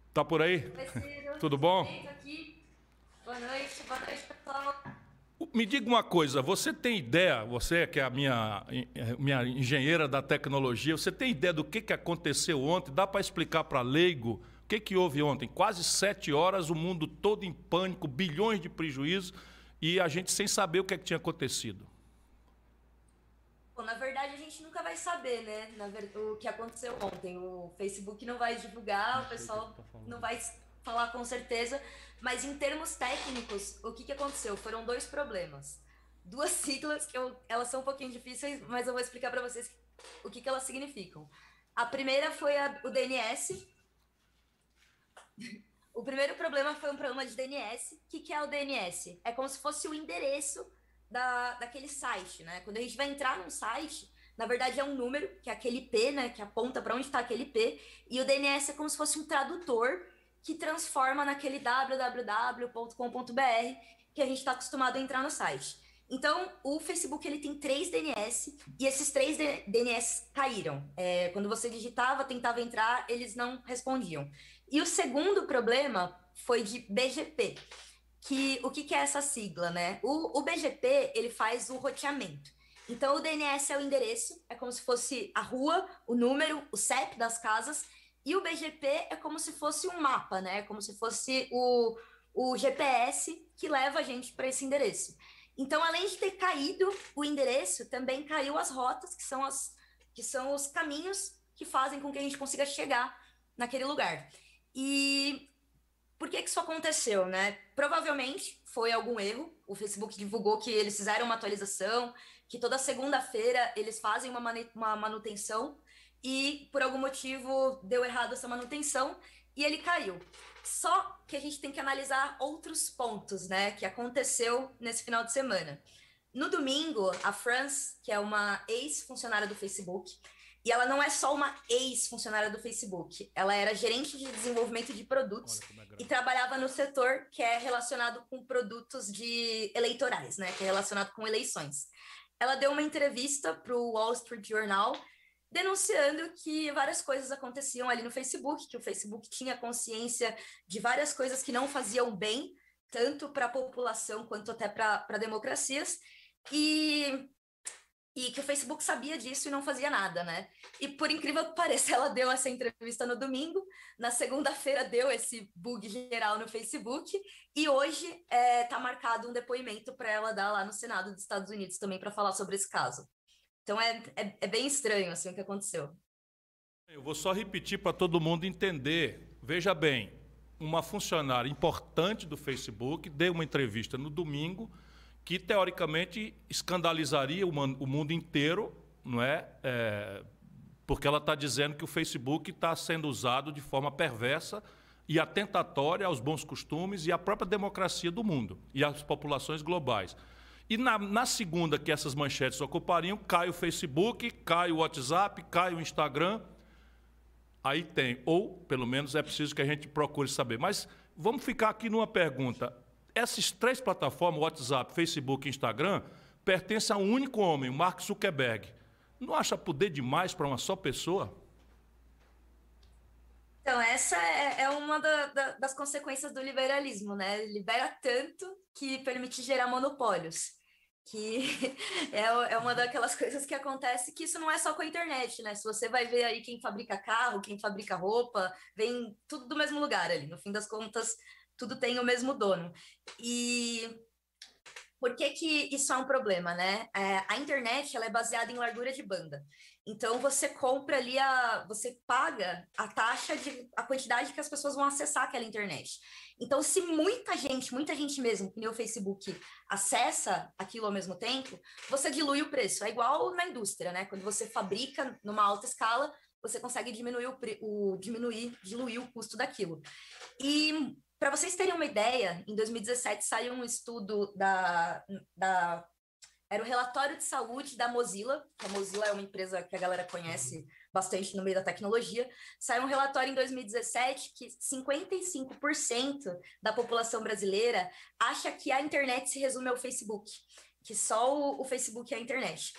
[SPEAKER 1] Está por aí? Tudo bom?
[SPEAKER 4] Boa noite, boa noite, pessoal.
[SPEAKER 1] Me diga uma coisa, você tem ideia, você que é a minha, minha engenheira da tecnologia, você tem ideia do que, que aconteceu ontem? Dá para explicar para leigo o que, que houve ontem? Quase sete horas, o mundo todo em pânico, bilhões de prejuízos e a gente sem saber o que, é que tinha acontecido.
[SPEAKER 4] Bom, na verdade, a gente nunca vai saber, né, ver... o que aconteceu ontem. O Facebook não vai divulgar, o pessoal não vai falar com certeza, mas em termos técnicos, o que, que aconteceu? Foram dois problemas. Duas <laughs> siglas que eu, elas são um pouquinho difíceis, mas eu vou explicar para vocês o que, que elas significam. A primeira foi a, o DNS. <laughs> o primeiro problema foi um problema de DNS. O que, que é o DNS? É como se fosse o endereço da, daquele site, né? Quando a gente vai entrar num site, na verdade é um número, que é aquele IP, né? Que aponta para onde está aquele IP. E o DNS é como se fosse um tradutor que transforma naquele www.com.br que a gente está acostumado a entrar no site. Então, o Facebook ele tem três DNS e esses três DNS caíram. É, quando você digitava, tentava entrar, eles não respondiam. E o segundo problema foi de BGP, que o que, que é essa sigla, né? O, o BGP ele faz o roteamento. Então, o DNS é o endereço, é como se fosse a rua, o número, o CEP das casas, e o BGP é como se fosse um mapa, né? Como se fosse o, o GPS que leva a gente para esse endereço. Então, além de ter caído o endereço, também caiu as rotas, que são as, que são os caminhos que fazem com que a gente consiga chegar naquele lugar. E por que, que isso aconteceu, né? Provavelmente foi algum erro. O Facebook divulgou que eles fizeram uma atualização, que toda segunda-feira eles fazem uma, uma manutenção e por algum motivo deu errado essa manutenção e ele caiu. Só que a gente tem que analisar outros pontos, né, que aconteceu nesse final de semana. No domingo, a France, que é uma ex-funcionária do Facebook, e ela não é só uma ex-funcionária do Facebook, ela era gerente de desenvolvimento de produtos é e trabalhava no setor que é relacionado com produtos de eleitorais, né, que é relacionado com eleições. Ela deu uma entrevista para o Wall Street Journal denunciando que várias coisas aconteciam ali no Facebook, que o Facebook tinha consciência de várias coisas que não faziam bem, tanto para a população quanto até para democracias, e, e que o Facebook sabia disso e não fazia nada, né? E por incrível que pareça, <laughs> ela deu essa entrevista no domingo, na segunda-feira deu esse bug geral no Facebook, e hoje está é, tá marcado um depoimento para ela dar lá no Senado dos Estados Unidos também para falar sobre esse caso. Então é, é, é bem estranho assim o que aconteceu.
[SPEAKER 1] Eu vou só repetir para todo mundo entender. Veja bem, uma funcionária importante do Facebook deu uma entrevista no domingo que teoricamente escandalizaria o, mundo inteiro, não é? é porque ela está dizendo que o Facebook está sendo usado de forma perversa e atentatória aos bons costumes e à própria democracia do mundo e às populações globais. E na, na, segunda que essas manchetes ocupariam, cai o Facebook, cai o WhatsApp, cai o Instagram. Aí tem, ou pelo menos é preciso que a gente procure saber. Mas vamos ficar aqui numa pergunta. Essas três plataformas, WhatsApp, Facebook e Instagram, pertencem a um único homem, Mark Zuckerberg. Não acha poder demais para uma só pessoa?
[SPEAKER 4] Então, essa é, é uma da, da, das consequências do liberalismo, né? Libera tanto que permite gerar monopólios que <laughs> é, é uma daquelas coisas que acontece que isso não é só com a internet, né? Se você vai ver aí quem fabrica carro, quem fabrica roupa, vem tudo do mesmo lugar ali. No fim das contas, tudo tem o mesmo dono. E por que, que isso é um problema, né? É, a internet ela é baseada em largura de banda. Então você compra ali a. você paga a taxa de a quantidade que as pessoas vão acessar aquela internet. Então, se muita gente, muita gente mesmo, que nem o Facebook, acessa aquilo ao mesmo tempo, você dilui o preço. É igual na indústria, né? Quando você fabrica numa alta escala, você consegue diminuir o, o diminuir, diluir o custo daquilo. E para vocês terem uma ideia, em 2017 saiu um estudo da, da era o relatório de saúde da Mozilla, que a Mozilla é uma empresa que a galera conhece bastante no meio da tecnologia. Saiu um relatório em 2017 que 55% da população brasileira acha que a internet se resume ao Facebook, que só o, o Facebook é a internet.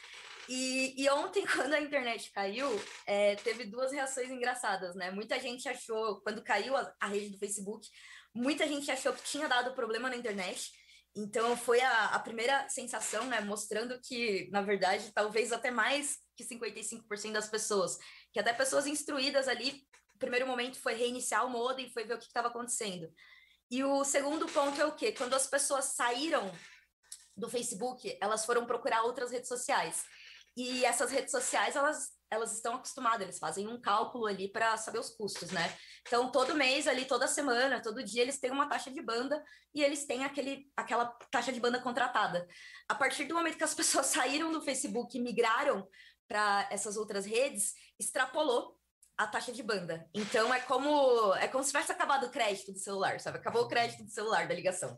[SPEAKER 4] E, e, ontem, <laughs> quando a internet caiu, é, teve duas reações engraçadas, né? Muita gente achou, quando caiu a, a rede do Facebook, Muita gente achou que tinha dado problema na internet. Então foi a, a primeira sensação, né, mostrando que, na verdade, talvez até mais que 55% das pessoas, que até pessoas instruídas ali, no primeiro momento foi reiniciar o modem, foi ver o que estava acontecendo. E o segundo ponto é o quê? Quando as pessoas saíram do Facebook, elas foram procurar outras redes sociais. E essas redes sociais, elas, elas estão acostumadas, eles fazem um cálculo ali para saber os custos, né? Então, todo mês ali, toda semana, todo dia, eles têm uma taxa de banda e eles têm aquele, aquela taxa de banda contratada. A partir do momento que as <laughs> pessoas saíram do Facebook e migraram para essas outras redes, extrapolou a taxa de banda. Então, é como é como se tivesse acabado o crédito do celular, sabe? Acabou o crédito do celular da ligação.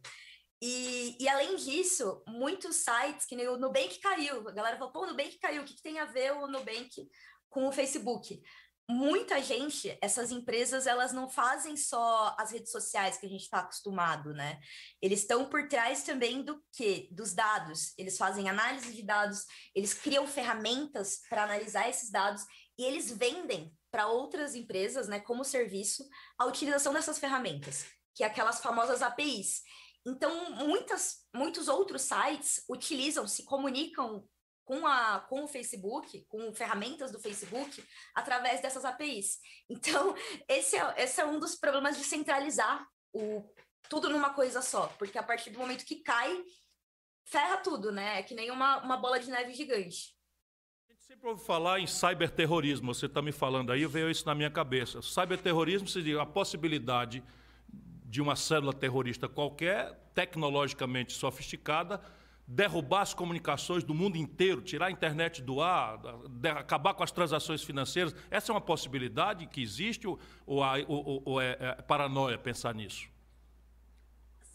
[SPEAKER 4] E, e, além disso, muitos sites, que nem o Nubank caiu, a galera falou, pô, o Nubank caiu, o que, que tem a ver o Nubank com o Facebook? Muita gente, essas empresas, elas não fazem só as redes sociais que a gente está acostumado, né? Eles estão por trás também do que? Dos dados. Eles fazem análise de dados, eles criam ferramentas para analisar esses dados e eles vendem para outras empresas, né, como serviço, a utilização dessas ferramentas, que é aquelas famosas APIs. Então, muitas, muitos outros sites utilizam, se comunicam com, a, com o Facebook, com ferramentas do Facebook, através dessas APIs. Então, <laughs> esse é, esse é um dos problemas de centralizar o, tudo numa coisa só, porque a partir do momento que cai, ferra tudo, né? É que nem uma, uma bola de neve gigante.
[SPEAKER 1] A gente sempre ouvi falar em cyberterrorismo. Você está me falando aí, veio isso na minha cabeça. Cyberterrorismo seria a possibilidade de uma célula terrorista qualquer, tecnologicamente sofisticada, derrubar as comunicações do mundo inteiro, tirar a internet do ar, acabar com as transações financeiras. Essa é uma possibilidade que existe ou, ou, ou é, é paranoia pensar nisso?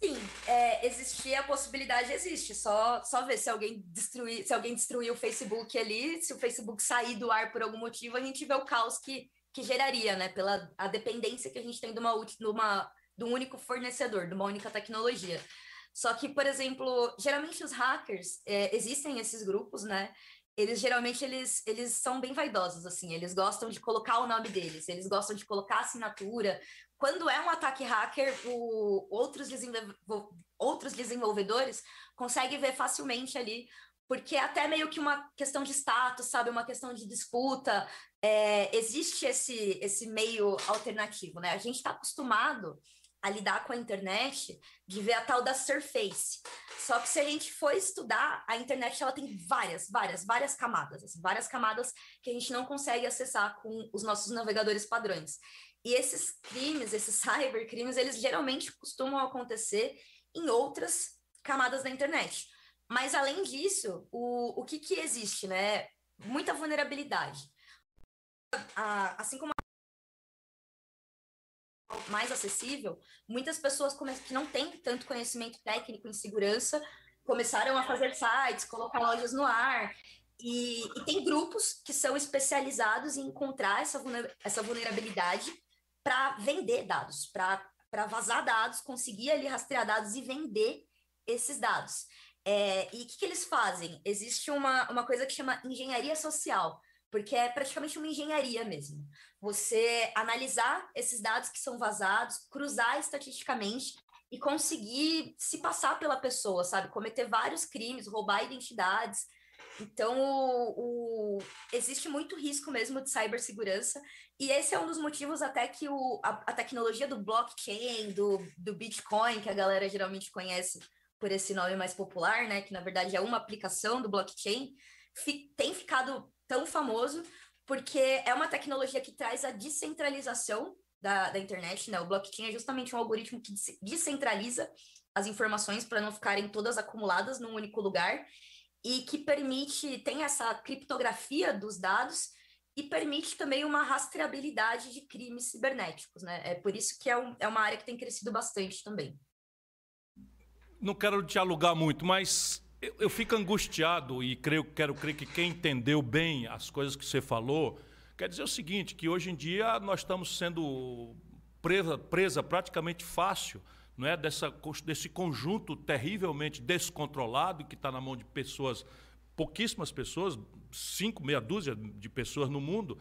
[SPEAKER 4] Sim, é, existir a possibilidade existe. Só, só ver se alguém destruir, se alguém destruir o Facebook ali, se o Facebook sair do ar por algum motivo, a gente vê o caos que, que geraria, né? Pela a dependência que a gente tem de uma, de uma de um único fornecedor, de uma única tecnologia. Só que, por exemplo, geralmente os hackers, é, existem esses grupos, né? Eles geralmente eles, eles são bem vaidosos, assim, eles gostam de colocar o nome deles, eles gostam de colocar assinatura. Quando é um ataque hacker, o, outros, desenvol, outros desenvolvedores conseguem ver facilmente ali porque é até meio que uma questão de status, sabe, uma questão de disputa, é, existe esse, esse meio alternativo, né? A gente está acostumado a lidar com a internet de ver a tal da surface. Só que se a gente for estudar, a internet ela tem várias, várias, várias camadas, assim, várias camadas que a gente não consegue acessar com os nossos navegadores padrões. E esses crimes, esses <laughs> cybercrimes, eles geralmente costumam acontecer em outras camadas da internet. Mas além disso, o, o que, que existe, né? Muita vulnerabilidade. assim como mais acessível, muitas pessoas que não têm tanto conhecimento técnico em segurança começaram a fazer sites, colocar lojas no ar. E, e tem grupos que são especializados em encontrar essa, essa vulnerabilidade para vender dados, para vazar dados, conseguir ali rastrear dados e vender esses dados. É, e o que, que, eles fazem? Existe uma, uma coisa que chama engenharia social, porque é praticamente uma engenharia mesmo. Você analisar esses dados que são vazados, cruzar estatisticamente e conseguir se passar pela pessoa, sabe? Cometer vários crimes, roubar identidades. Então, o, o, existe muito risco mesmo de cibersegurança, e esse é um dos motivos até que o, a, a tecnologia do blockchain, do, do Bitcoin, que a galera geralmente conhece por esse nome mais popular, né? Que na verdade é uma aplicação do blockchain, fi, tem ficado tão famoso porque é uma tecnologia que traz a descentralização da, da internet, né? O blockchain é justamente um algoritmo que descentraliza as informações para não ficarem todas acumuladas num único lugar e que permite, tem essa criptografia dos dados e permite também uma rastreabilidade de crimes cibernéticos, né? É por isso que é, um, é uma área que tem crescido bastante também.
[SPEAKER 1] Não quero te alugar muito, mas eu, eu, fico angustiado e creio, quero crer que quem entendeu bem as coisas que você falou, quer dizer o seguinte, que hoje em dia nós estamos sendo presa, presa praticamente fácil não é, dessa, desse conjunto terrivelmente descontrolado que está na mão de pessoas, pouquíssimas pessoas, cinco, meia dúzia de pessoas no mundo,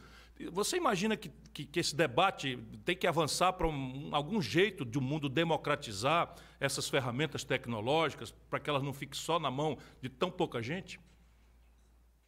[SPEAKER 1] você imagina que, que, que, esse debate tem que avançar para um, algum jeito de o um mundo democratizar essas ferramentas tecnológicas para que elas não fiquem só na mão de tão pouca gente?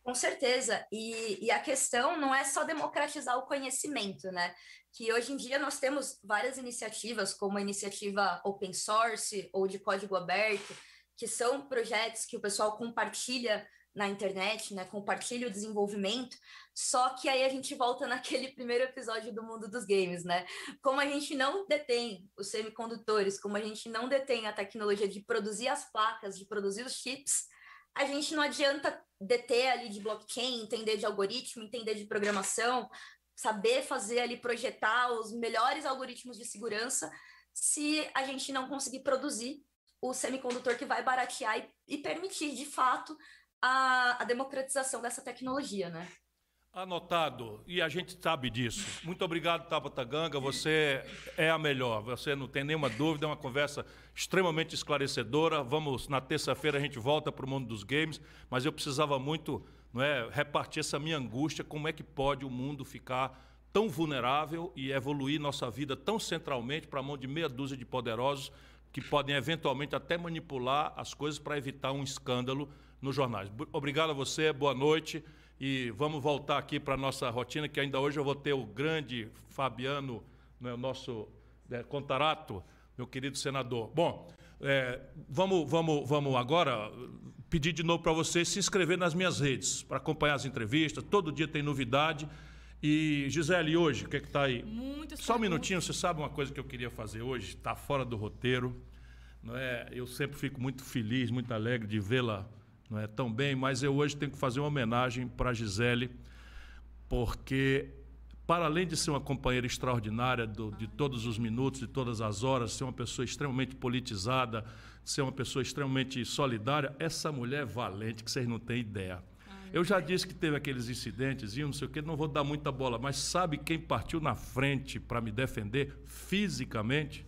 [SPEAKER 4] Com certeza. E, e, a questão não é só democratizar o conhecimento, né? Que hoje em dia nós temos várias iniciativas, como a iniciativa open source ou de código aberto, que são projetos que o pessoal compartilha na internet, né? Compartilha o desenvolvimento. Só que aí a gente volta naquele primeiro episódio do mundo dos games, né? Como a gente não detém os semicondutores, como a gente não detém a tecnologia de produzir as placas, de produzir os chips, a gente não adianta deter ali de blockchain, entender de algoritmo, entender de programação, saber fazer ali projetar os melhores algoritmos de segurança, se a gente não conseguir produzir o semicondutor que vai baratear e, e permitir de fato a, a democratização dessa tecnologia, né?
[SPEAKER 1] Anotado, e a gente sabe disso. Muito obrigado, Tabata Ganga, você é a melhor, você não tem nenhuma dúvida, é uma conversa extremamente esclarecedora. Vamos, na terça-feira, a gente volta para o mundo dos games, mas eu precisava muito não é, repartir essa minha angústia, como é que pode o mundo ficar tão vulnerável e evoluir nossa vida tão centralmente para a mão de meia dúzia de poderosos que podem eventualmente até manipular as coisas para evitar um escândalo nos jornais. Obrigado a você, boa noite. E vamos voltar aqui para a nossa rotina, que ainda hoje eu vou ter o grande Fabiano, né, o nosso né, Contarato, meu querido senador. Bom, É, vamos, vamos, vamos agora pedir de novo para você se inscrever nas minhas redes, para acompanhar as entrevistas. Todo dia tem novidade. E, Gisele, hoje, o que é está aí?
[SPEAKER 3] Muitas
[SPEAKER 1] Só um minutinho, você sabe uma coisa que eu queria fazer hoje? Está fora do roteiro. Não é? Eu sempre fico muito feliz, muito alegre de vê-la não é, tão bem, mas eu hoje tenho que fazer uma homenagem para a Gisele, porque, para além de ser uma companheira extraordinária do- de todos os minutos, de todas as horas, ser uma pessoa extremamente politizada, ser uma pessoa extremamente solidária, essa mulher é valente que vocês não têm ideia. Eu já disse que teve aqueles incidentes e não sei o que, não vou dar muita bola, mas sabe quem partiu na frente para me defender fisicamente?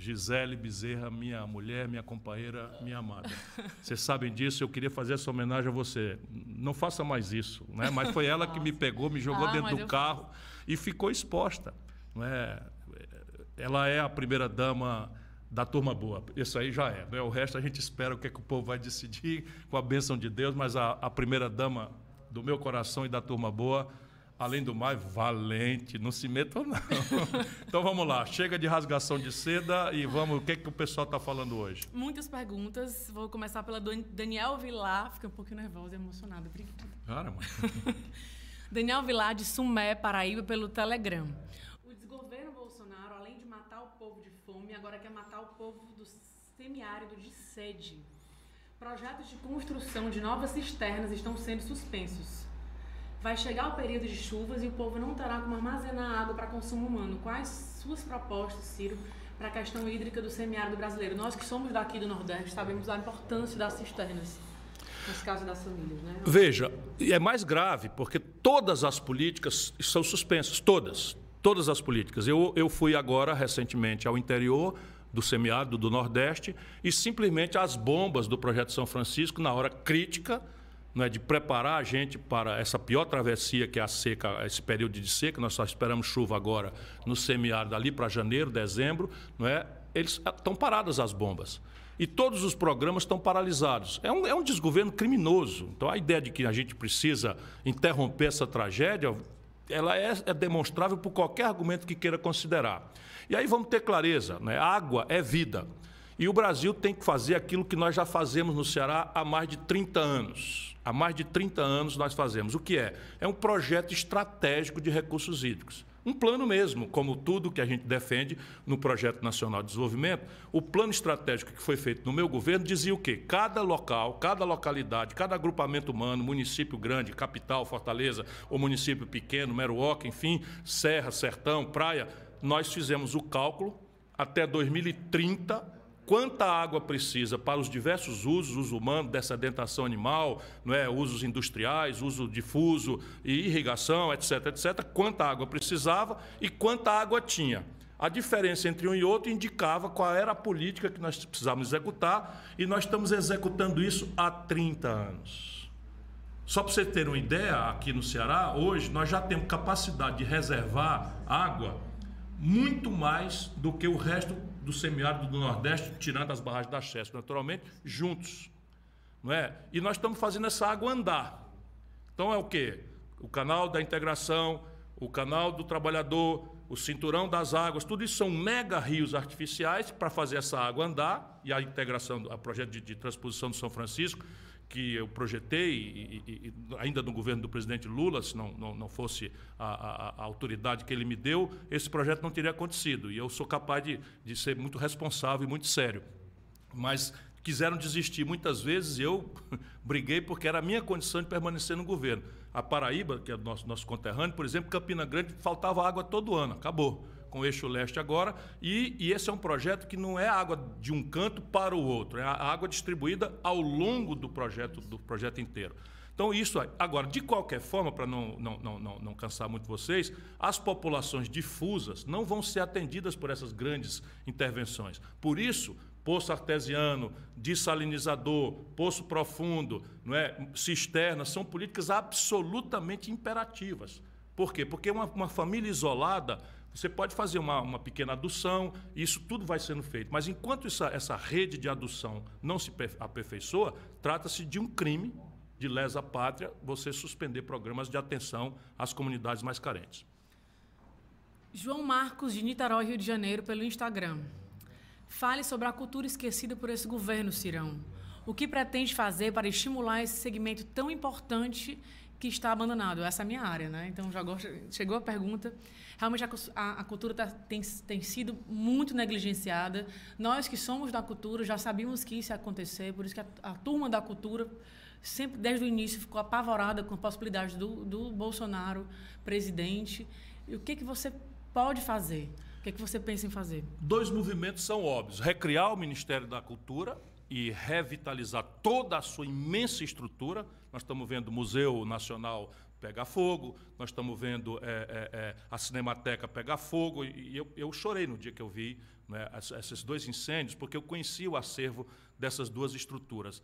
[SPEAKER 1] Gisele Bezerra, minha mulher, minha companheira, minha amada. Vocês sabem disso, eu queria fazer essa homenagem a você. Não faça mais isso, né? mas foi ela que me pegou, me jogou
[SPEAKER 3] Ah,
[SPEAKER 1] dentro do carro e ficou exposta. Não é? Ela é a primeira dama da turma boa. Isso aí já é. Né? O resto a gente espera o que, é que o povo vai decidir com a bênção de Deus, mas a, a primeira dama do meu coração e da turma boa, além do mais, valente. Não se metam, não. <laughs> então vamos lá. Chega de rasgação de seda e vamos. O que, é que o pessoal está falando hoje?
[SPEAKER 3] Muitas perguntas. Vou começar pela Daniel Vilar. Fiquei um pouquinho nervosa e emocionada. Obrigada.
[SPEAKER 1] Cara, mano. <laughs>
[SPEAKER 3] Daniel Vilar, de Sumé, Paraíba, pelo Telegram. O desgoverno Bolsonaro, além de matar o povo de fome, agora quer matar o povo do semiárido de sede. Projetos de construção de novas cisternas estão sendo suspensos. Vai chegar o período de chuvas e o povo não terá como armazenar água para consumo humano. Quais suas propostas, Ciro, para a questão hídrica do semiárido brasileiro? Nós que somos daqui do Nordeste sabemos a importância das cisternas, nos casos das famílias, né?
[SPEAKER 1] Veja, é mais grave porque todas as políticas são suspensas, todas, todas as políticas. Eu, eu fui agora recentemente ao interior do semiárido do Nordeste e simplesmente as bombas do projeto São Francisco na hora crítica, não é, de preparar a gente para essa pior travessia que é a seca, esse período de seca. Nós só esperamos chuva agora no semiárido ali para janeiro, dezembro, não é? Eles estão paradas as bombas. E todos os programas estão paralisados. É um, é um desgoverno criminoso. Então, a ideia de que a gente precisa interromper essa tragédia, ela é, é demonstrável por qualquer argumento que queira considerar. E aí vamos ter clareza: né? água é vida. E o Brasil tem que fazer aquilo que nós já fazemos no Ceará há mais de 30 anos. Há mais de 30 anos nós fazemos. O que é? É um projeto estratégico de recursos hídricos. Um plano mesmo, como tudo que a gente defende no Projeto Nacional de Desenvolvimento, o plano estratégico que foi feito no meu governo dizia o quê? Cada local, cada localidade, cada agrupamento humano, município grande, capital, Fortaleza, ou município pequeno, Meruoca, enfim, serra, sertão, praia, nós fizemos o cálculo até 2030 quanta água precisa para os diversos usos, uso humano, dessedentação animal, não é, usos industriais, uso difuso e irrigação, etc, etc, quanta água precisava e quanta água tinha. A diferença entre um e outro indicava qual era a política que nós precisávamos executar e nós estamos executando isso há 30 anos. Só para você ter uma ideia, aqui no Ceará, hoje nós já temos capacidade de reservar água muito mais do que o resto do semiárido do Nordeste, tirando as barragens da Chesco, naturalmente, juntos. Não é? E nós estamos fazendo essa água andar. Então é o quê? O canal da integração, o canal do trabalhador, o cinturão das águas, tudo isso são mega rios artificiais para fazer essa água andar e a integração, o projeto de, de transposição do São Francisco, que eu projetei, e, e, ainda no governo do presidente Lula, se não, não, não fosse a, a, a, autoridade que ele me deu, esse projeto não teria acontecido. E eu sou capaz de, de ser muito responsável e muito sério. Mas quiseram desistir muitas vezes e eu <laughs> briguei porque era a minha condição de permanecer no governo. A Paraíba, que é nosso, nosso conterrâneo, por exemplo, Campina Grande, faltava água todo ano, acabou com o eixo leste agora, e, e, esse é um projeto que não é água de um canto para o outro, é a água distribuída ao longo do projeto, do projeto inteiro. Então, isso aí. Agora, de qualquer forma, para não, não, não, não cansar muito vocês, as populações difusas não vão ser atendidas por essas grandes intervenções. Por isso, poço artesiano, dessalinizador, poço profundo, não é? cisterna, são políticas absolutamente imperativas. Por quê? Porque uma, uma família isolada você pode fazer uma, uma, pequena adução, isso tudo vai sendo feito. Mas enquanto essa, essa rede de adução não se aperfeiçoa, trata-se de um crime de lesa pátria você suspender programas de atenção às comunidades mais carentes.
[SPEAKER 3] João Marcos, de Niterói, Rio de Janeiro, pelo Instagram. Fale sobre a cultura esquecida por esse governo, Cirão. O que pretende fazer para estimular esse segmento tão importante que está abandonado? Essa é a minha área, né? Então já gosto, chegou a pergunta. Realmente a, a, cultura tá, tem, tem sido muito negligenciada. Nós que somos da cultura já sabíamos que isso ia acontecer, por isso que a, a turma da cultura sempre desde o início ficou apavorada com a possibilidade do, do Bolsonaro presidente. E o que, que você pode fazer? O que, que você pensa em fazer?
[SPEAKER 1] Dois movimentos são óbvios: recriar o Ministério da Cultura e revitalizar toda a sua imensa estrutura. Nós estamos vendo o Museu Nacional pegar fogo, nós estamos vendo é, é, é, a Cinemateca pegar fogo, e eu, eu, chorei no dia que eu vi né, esses dois incêndios, porque eu conheci o acervo dessas duas estruturas.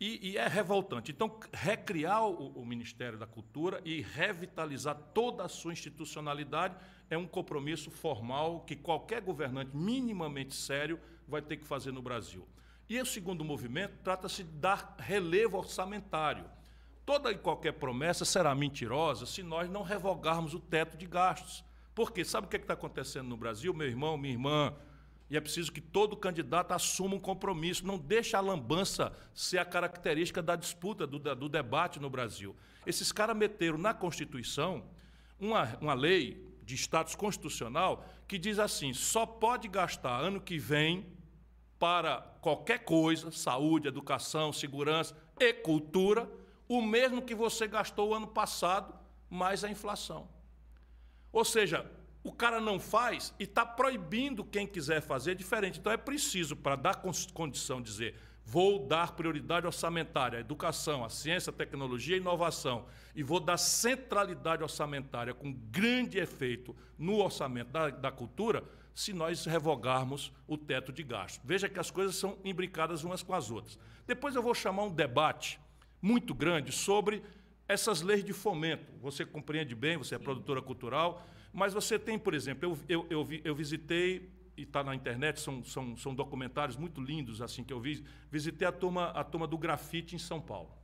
[SPEAKER 1] E, e é revoltante. Então, recriar o, o, Ministério da Cultura e revitalizar toda a sua institucionalidade é um compromisso formal que qualquer governante minimamente sério vai ter que fazer no Brasil. E o segundo movimento trata-se de dar relevo orçamentário. Toda e qualquer promessa será mentirosa se nós não revogarmos o teto de gastos. Porque sabe o que é está acontecendo no Brasil, meu irmão, minha irmã? E é preciso que todo candidato assuma um compromisso, não deixe a lambança ser a característica da disputa, do, do debate no Brasil. Esses caras meteram na Constituição uma, uma lei de status constitucional que diz assim: só pode gastar ano que vem para qualquer coisa, saúde, educação, segurança e cultura, o mesmo que você gastou o ano passado, mais a inflação. Ou seja, o cara não faz e está proibindo quem quiser fazer diferente. Então é preciso, para dar condição, dizer vou dar prioridade orçamentária à educação, à ciência, à tecnologia e inovação, e vou dar centralidade orçamentária com grande efeito no orçamento da, da cultura, se nós revogarmos o teto de gasto. Veja que as coisas são imbricadas umas com as outras. Depois eu vou chamar um debate muito grande sobre essas leis de fomento. Você compreende bem, você é produtora cultural, mas você tem, por exemplo, eu, eu, eu, eu visitei, e está na internet, são, são, são documentários muito lindos assim que eu vi, visitei a turma, a turma do grafite em São Paulo.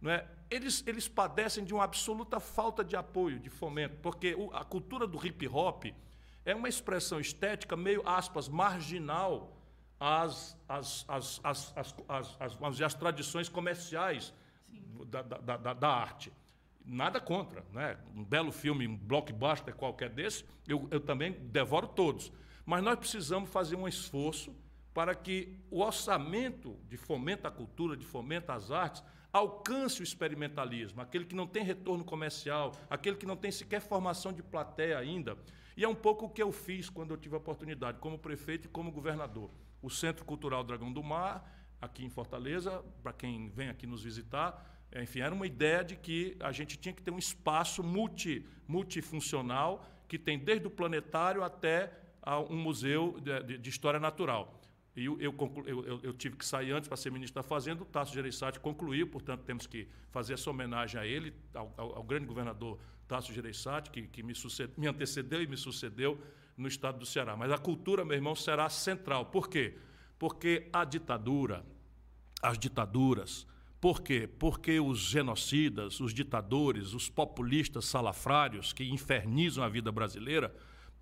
[SPEAKER 1] Não é? eles, eles padecem de uma absoluta falta de apoio, de fomento, porque a cultura do hip hop é uma expressão estética meio, aspas, marginal às, às, às, às, às, às, às, às tradições comerciais da, da, da, da arte. Nada contra, né? Um belo filme, um blockbuster qualquer desse, eu, eu também devoro todos. Mas nós precisamos fazer um esforço para que o orçamento de fomento à cultura, de fomento às artes, alcance o experimentalismo, aquele que não tem retorno comercial, aquele que não tem sequer formação de plateia ainda. E é um pouco o que eu fiz quando eu tive a oportunidade, como prefeito e como governador. O Centro Cultural Dragão do Mar, aqui em Fortaleza, para quem vem aqui nos visitar, enfim, era uma ideia de que a gente tinha que ter um espaço multi, multifuncional, que tem desde o planetário até um museu de, de história natural. E eu, eu, eu, eu, tive que sair antes para ser ministro da Fazenda, o Tasso Gereissati concluiu, portanto, temos que fazer essa homenagem a ele, ao, ao, ao grande governador Tasso Gereissati, que, que me, sucede, me antecedeu e me sucedeu no estado do Ceará. Mas a cultura, meu irmão, será central. Por quê? Porque a ditadura, as ditaduras, por quê? Porque os genocidas, os ditadores, os populistas salafrários que infernizam a vida brasileira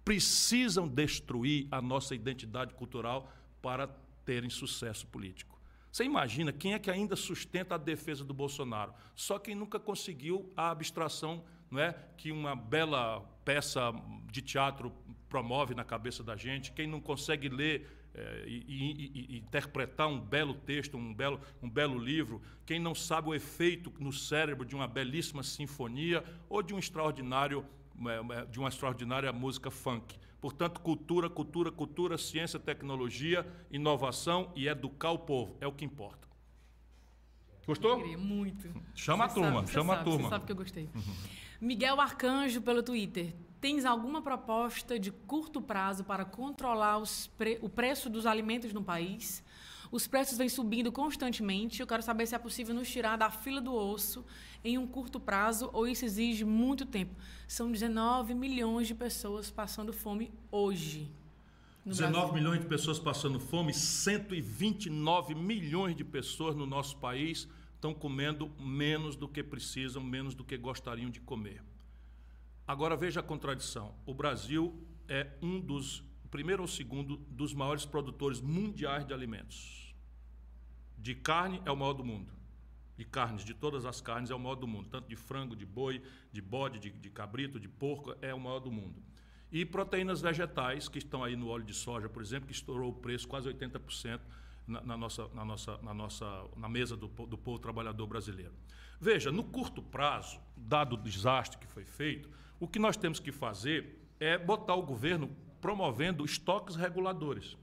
[SPEAKER 1] precisam destruir a nossa identidade cultural para terem sucesso político. Você imagina quem é que ainda sustenta a defesa do Bolsonaro? Só quem nunca conseguiu a abstração não é, que uma bela peça de teatro promove na cabeça da gente, quem não consegue ler é, e, e, e, interpretar um belo texto, um belo, um belo livro, quem não sabe o efeito no cérebro de uma belíssima sinfonia ou de um extraordinário é, é, de uma extraordinária música funk. Portanto, cultura, cultura, cultura, ciência, tecnologia, inovação e educar o povo é o que importa. Gostou?
[SPEAKER 3] Muito.
[SPEAKER 1] Chama você a turma,
[SPEAKER 3] sabe,
[SPEAKER 1] chama
[SPEAKER 3] sabe,
[SPEAKER 1] a turma.
[SPEAKER 3] Você sabe que eu gostei. Uhum. Miguel Arcanjo pelo Twitter. Tens alguma proposta de curto prazo para controlar pre... o preço dos alimentos no país? Os preços vêm subindo constantemente. Eu quero saber se é possível nos tirar da fila do osso em um curto prazo ou isso exige muito tempo. São 19 milhões de pessoas passando fome hoje.
[SPEAKER 1] 19 Brasil. milhões de pessoas passando fome, 129 milhões de pessoas no nosso país estão comendo menos do que precisam, menos do que gostariam de comer. Agora veja a contradição. O Brasil é um dos primeiro ou segundo dos maiores produtores mundiais de alimentos. De carne é o maior do mundo. De carnes, de todas as carnes, é o maior do mundo. Tanto de frango, de boi, de bode, de, de cabrito, de porco, é o maior do mundo. E proteínas vegetais, que estão aí no óleo de soja, por exemplo, que estourou o preço quase 80% na, na, nossa, na, nossa, na, nossa, na mesa do, do povo trabalhador brasileiro. Veja, no curto prazo, dado o desastre que foi feito, o que nós temos que fazer é botar o governo promovendo estoques reguladores.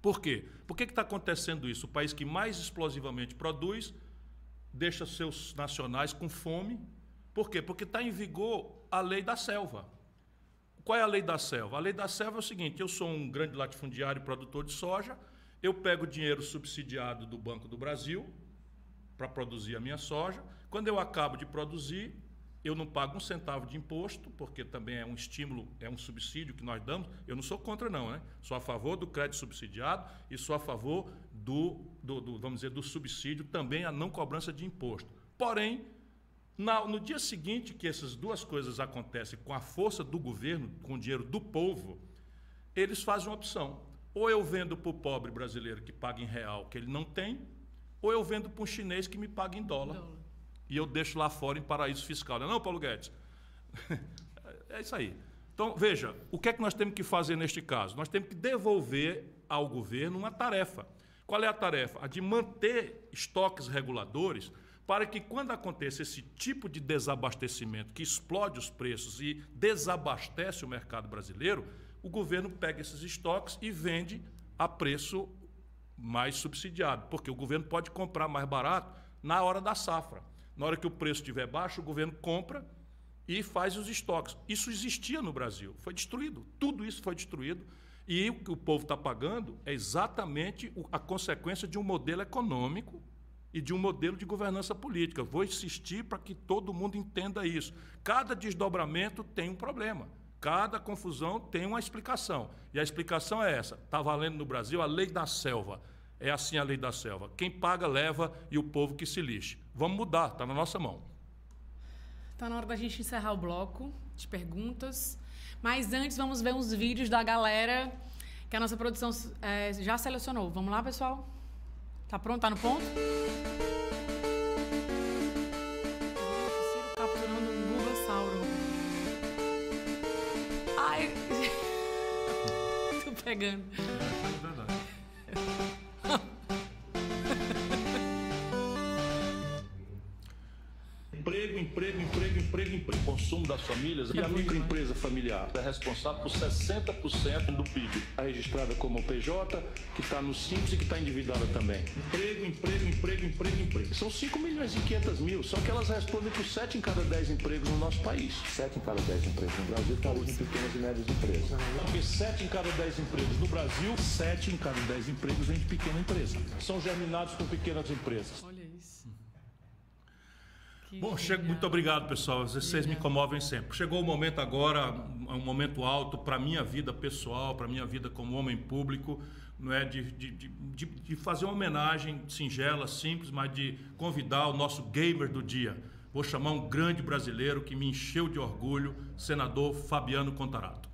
[SPEAKER 1] Por quê? Por que está acontecendo isso? O país que mais explosivamente produz deixa seus nacionais com fome. Por quê? Porque está em vigor a lei da selva. Qual é a lei da selva? A lei da selva é o seguinte: eu sou um grande latifundiário produtor de soja, eu pego dinheiro subsidiado do Banco do Brasil para produzir a minha soja. Quando eu acabo de produzir, eu não pago um centavo de imposto, porque também é um estímulo, é um subsídio que nós damos. Eu não sou contra, não, né? Sou a favor do crédito subsidiado e sou a favor do, do, do vamos dizer, do subsídio também a não cobrança de imposto. Porém, na, no dia seguinte que essas duas coisas acontecem com a força do governo, com o dinheiro do povo, eles fazem uma opção. Ou eu vendo para o pobre brasileiro que paga em real, que ele não tem, ou eu vendo para um chinês que me paga em dólar. dólar. E eu deixo lá fora em paraíso fiscal. Não, é não Paulo Guedes? <laughs> é isso aí. Então, veja, o que é que nós temos que fazer neste caso? Nós temos que devolver ao governo uma tarefa. Qual é a tarefa? A de manter estoques reguladores para que, quando aconteça esse tipo de desabastecimento que explode os preços e desabastece o mercado brasileiro, o governo pega esses estoques e vende a preço mais subsidiado, porque o governo pode comprar mais barato na hora da safra. Na hora que o preço estiver baixo, o governo compra e faz os estoques. Isso existia no Brasil, foi destruído. Tudo isso foi destruído. E o que o povo está pagando é exatamente a consequência de um modelo econômico e de um modelo de governança política. Vou insistir para que todo mundo entenda isso. Cada desdobramento tem um problema. Cada confusão tem uma explicação. E a explicação é essa: está valendo no Brasil a lei da selva. É assim a lei da selva. Quem paga, leva e o povo que se lixe. Vamos mudar, está na nossa mão.
[SPEAKER 3] Está na hora da gente encerrar o bloco de perguntas. Mas antes, vamos ver uns vídeos da galera que a nossa produção é, já selecionou. Vamos lá, pessoal? Tá pronto? Tá no ponto? Ciro capturando um. Ai! <laughs> Tô pegando.
[SPEAKER 1] Emprego, emprego, emprego, emprego. Consumo das famílias. E a microempresa familiar é responsável por 60% do PIB. Está registrada como PJ, que está no Simples e que está endividada também. Emprego, emprego, emprego, emprego, emprego. São 5 milhões e 500 mil, só que elas respondem por 7 em cada 10 empregos no nosso país.
[SPEAKER 5] 7 em cada 10 empregos no Brasil estão em pequenas e médias empresas.
[SPEAKER 1] Porque 7 em cada 10 empregos no Brasil, 7 em cada 10 empregos vem de pequena empresa. São germinados por pequenas empresas.
[SPEAKER 3] Olha isso.
[SPEAKER 1] Bom, chego, muito obrigado, pessoal. Vocês me comovem sempre. Chegou o momento agora, um momento alto para a minha vida pessoal, para a minha vida como homem público, não é de, de, de, de, fazer uma homenagem singela, simples, mas de convidar o nosso gamer do dia. Vou chamar um grande brasileiro que me encheu de orgulho, senador Fabiano Contarato.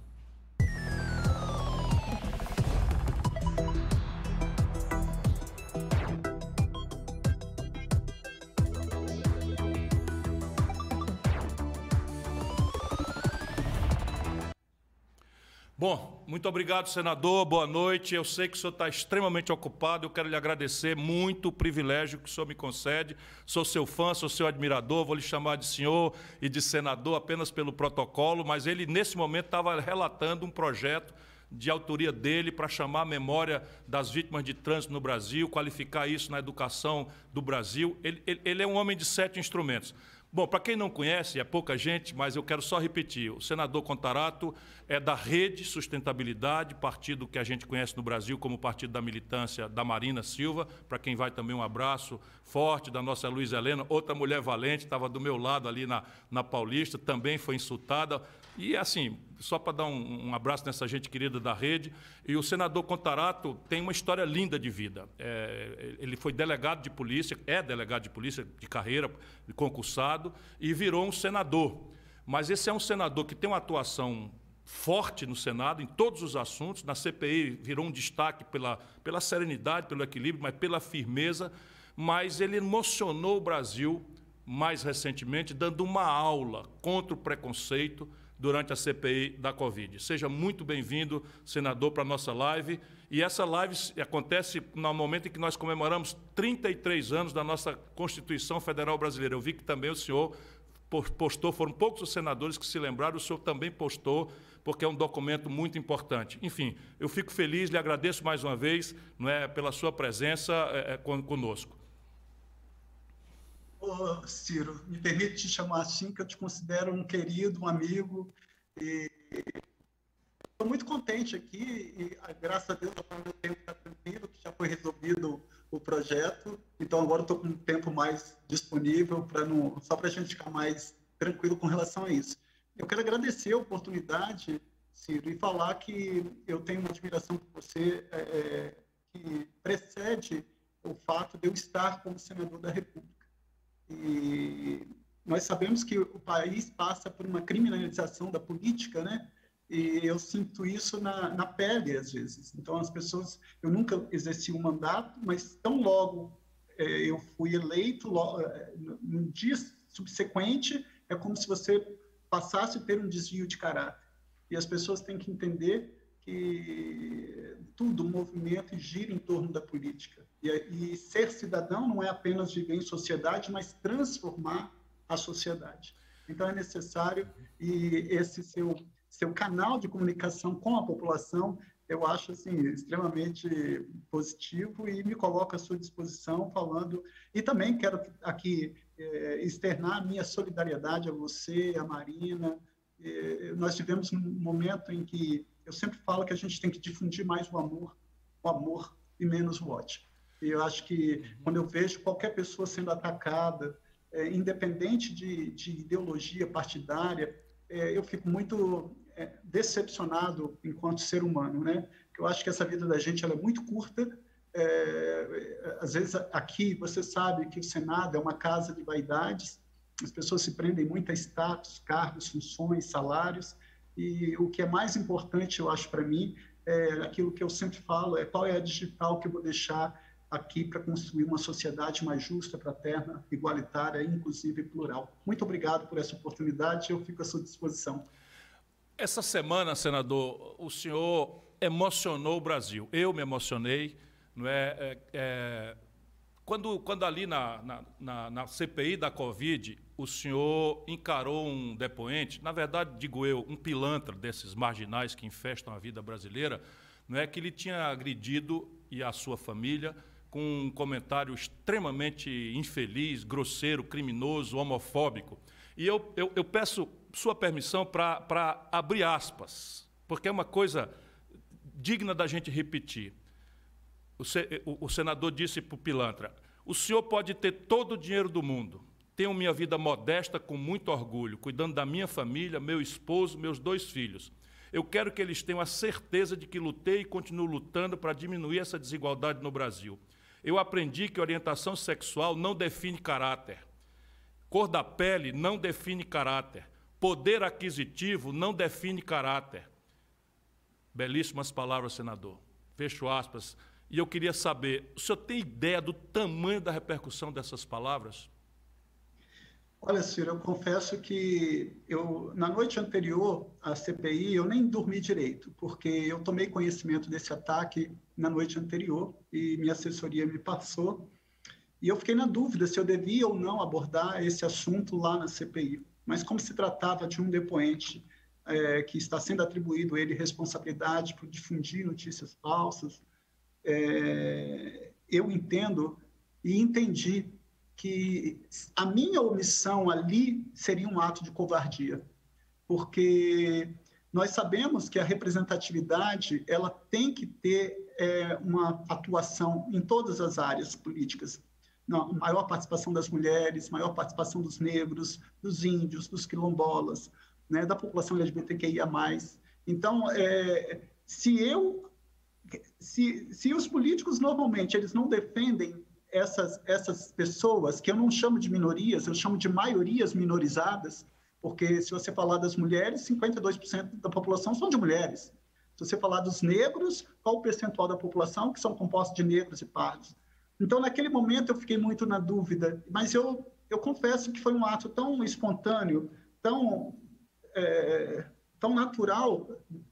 [SPEAKER 1] Bom, muito obrigado, senador. Boa noite. Eu sei que o senhor está extremamente ocupado. Eu quero lhe agradecer muito o privilégio que o senhor me concede. Sou seu fã, sou seu admirador. Vou lhe chamar de senhor e de senador apenas pelo protocolo, mas ele, nesse momento, estava relatando um projeto de autoria dele para chamar a memória das vítimas de trânsito no Brasil, qualificar isso na educação do Brasil. Ele, ele, ele é um homem de sete instrumentos. Bom, para quem não conhece, é pouca gente, mas eu quero só repetir: o senador Contarato é da Rede Sustentabilidade, partido que a gente conhece no Brasil como Partido da Militância da Marina Silva, para quem vai também um abraço forte da nossa Luiz Helena, outra mulher valente, estava do meu lado ali na, na Paulista, também foi insultada. E assim, só para dar um, um, abraço nessa gente querida da rede. E o senador Contarato tem uma história linda de vida. É, ele foi delegado de polícia, é delegado de polícia de carreira, concursado, e virou um senador. Mas esse é um senador que tem uma atuação forte no Senado, em todos os assuntos. Na CPI virou um destaque pela, pela serenidade, pelo equilíbrio, mas pela firmeza. Mas ele emocionou o Brasil mais recentemente, dando uma aula contra o preconceito durante a CPI da Covid. Seja muito bem-vindo, senador, para a nossa live. E essa live acontece no momento em que nós comemoramos 33 anos da nossa Constituição Federal Brasileira. Eu vi que também o senhor postou, foram poucos os senadores que se lembraram, o senhor também postou, porque é um documento muito importante. Enfim, eu fico feliz, lhe agradeço mais uma vez não é, pela sua presença é, é conosco.
[SPEAKER 6] Ô, Ciro, me permite te chamar assim, que eu te considero um querido, um amigo. Estou muito contente aqui e, ah, graças a Deus, o meu tempo está tranquilo, que já foi resolvido o projeto. Então, agora estou com um tempo mais disponível para não só para a gente ficar mais tranquilo com relação a isso. Eu quero agradecer a oportunidade, Ciro, e falar que eu tenho uma admiração por você é que precede o fato de eu estar como senador da República. E nós sabemos que o país passa por uma criminalização da política, né? E eu sinto isso na, na pele, às vezes. Então, as pessoas... Eu nunca exerci um mandato, mas tão logo é, eu fui eleito, logo, é, no dia subsequente, é como se você passasse a ter um desvio de caráter. E as pessoas têm que entender que tudo, movimento gira em torno da política. E, e, ser cidadão não é apenas viver em sociedade, mas transformar a sociedade. Então é necessário e esse seu seu canal de comunicação com a população eu acho assim extremamente positivo e me coloco à sua disposição falando e também quero aqui é, externar a minha solidariedade a você, a Marina. É, nós tivemos um momento em que eu sempre falo que a gente tem que difundir mais o amor, o amor e menos o ódio. E eu acho que quando eu vejo qualquer pessoa sendo atacada, é, independente de, de, ideologia partidária, é, eu fico muito é, decepcionado enquanto ser humano, né? Eu acho que essa vida da gente ela é muito curta. É, às vezes aqui você sabe que o Senado é uma casa de vaidades. As pessoas se prendem muito a status, cargos, funções, salários. E o que é mais importante, eu acho para mim, é aquilo que eu sempre falo, é qual é a digital que eu vou deixar aqui para construir uma sociedade mais justa, fraterna, igualitária, inclusive e plural. Muito obrigado por essa oportunidade, eu fico à sua disposição.
[SPEAKER 1] Essa semana, senador, o senhor emocionou o Brasil. Eu me emocionei, não é, é, é quando, quando ali na, na, na, na, CPI da Covid, o senhor encarou um depoente, na verdade, digo eu, um pilantra desses marginais que infestam a vida brasileira, não é que ele tinha agredido e a sua família com um comentário extremamente infeliz, grosseiro, criminoso, homofóbico. E eu, eu, eu peço sua permissão para abrir aspas, porque é uma coisa digna da gente repetir. O, se, o, o senador disse para o pilantra: o senhor pode ter todo o dinheiro do mundo. Tenho minha vida modesta com muito orgulho, cuidando da minha família, meu esposo, meus dois filhos. Eu quero que eles tenham a certeza de que lutei e continuo lutando para diminuir essa desigualdade no Brasil. Eu aprendi que orientação sexual não define caráter. Cor da pele não define caráter. Poder aquisitivo não define caráter. Belíssimas palavras, senador. Fecho aspas. E eu queria saber, o senhor tem ideia do tamanho da repercussão dessas palavras?
[SPEAKER 6] Olha, Ciro, eu confesso que eu, na noite anterior à CPI, eu nem dormi direito, porque eu tomei conhecimento desse ataque na noite anterior e minha assessoria me passou. E eu fiquei na dúvida se eu devia ou não abordar esse assunto lá na CPI. Mas como se tratava de um depoente é, que está sendo atribuído a ele responsabilidade por difundir notícias falsas, é, eu entendo e entendi que a minha omissão ali seria um ato de covardia, porque nós sabemos que a representatividade ela tem que ter é, uma atuação em todas as áreas políticas. Não, maior participação das mulheres, maior participação dos negros, dos índios, dos quilombolas, né, da população LGBTQIA+. Então, é, se eu, se, se os políticos normalmente eles não defendem essas, essas pessoas, que eu não chamo de minorias, eu chamo de maiorias minorizadas, Porque se você falar das mulheres, 52% da população são de mulheres. Se você falar dos negros, qual o percentual da população que são compostos de negros e pardos? Então, naquele momento, eu fiquei muito na dúvida, mas eu, eu confesso que foi um ato tão espontâneo, tão, é, tão natural,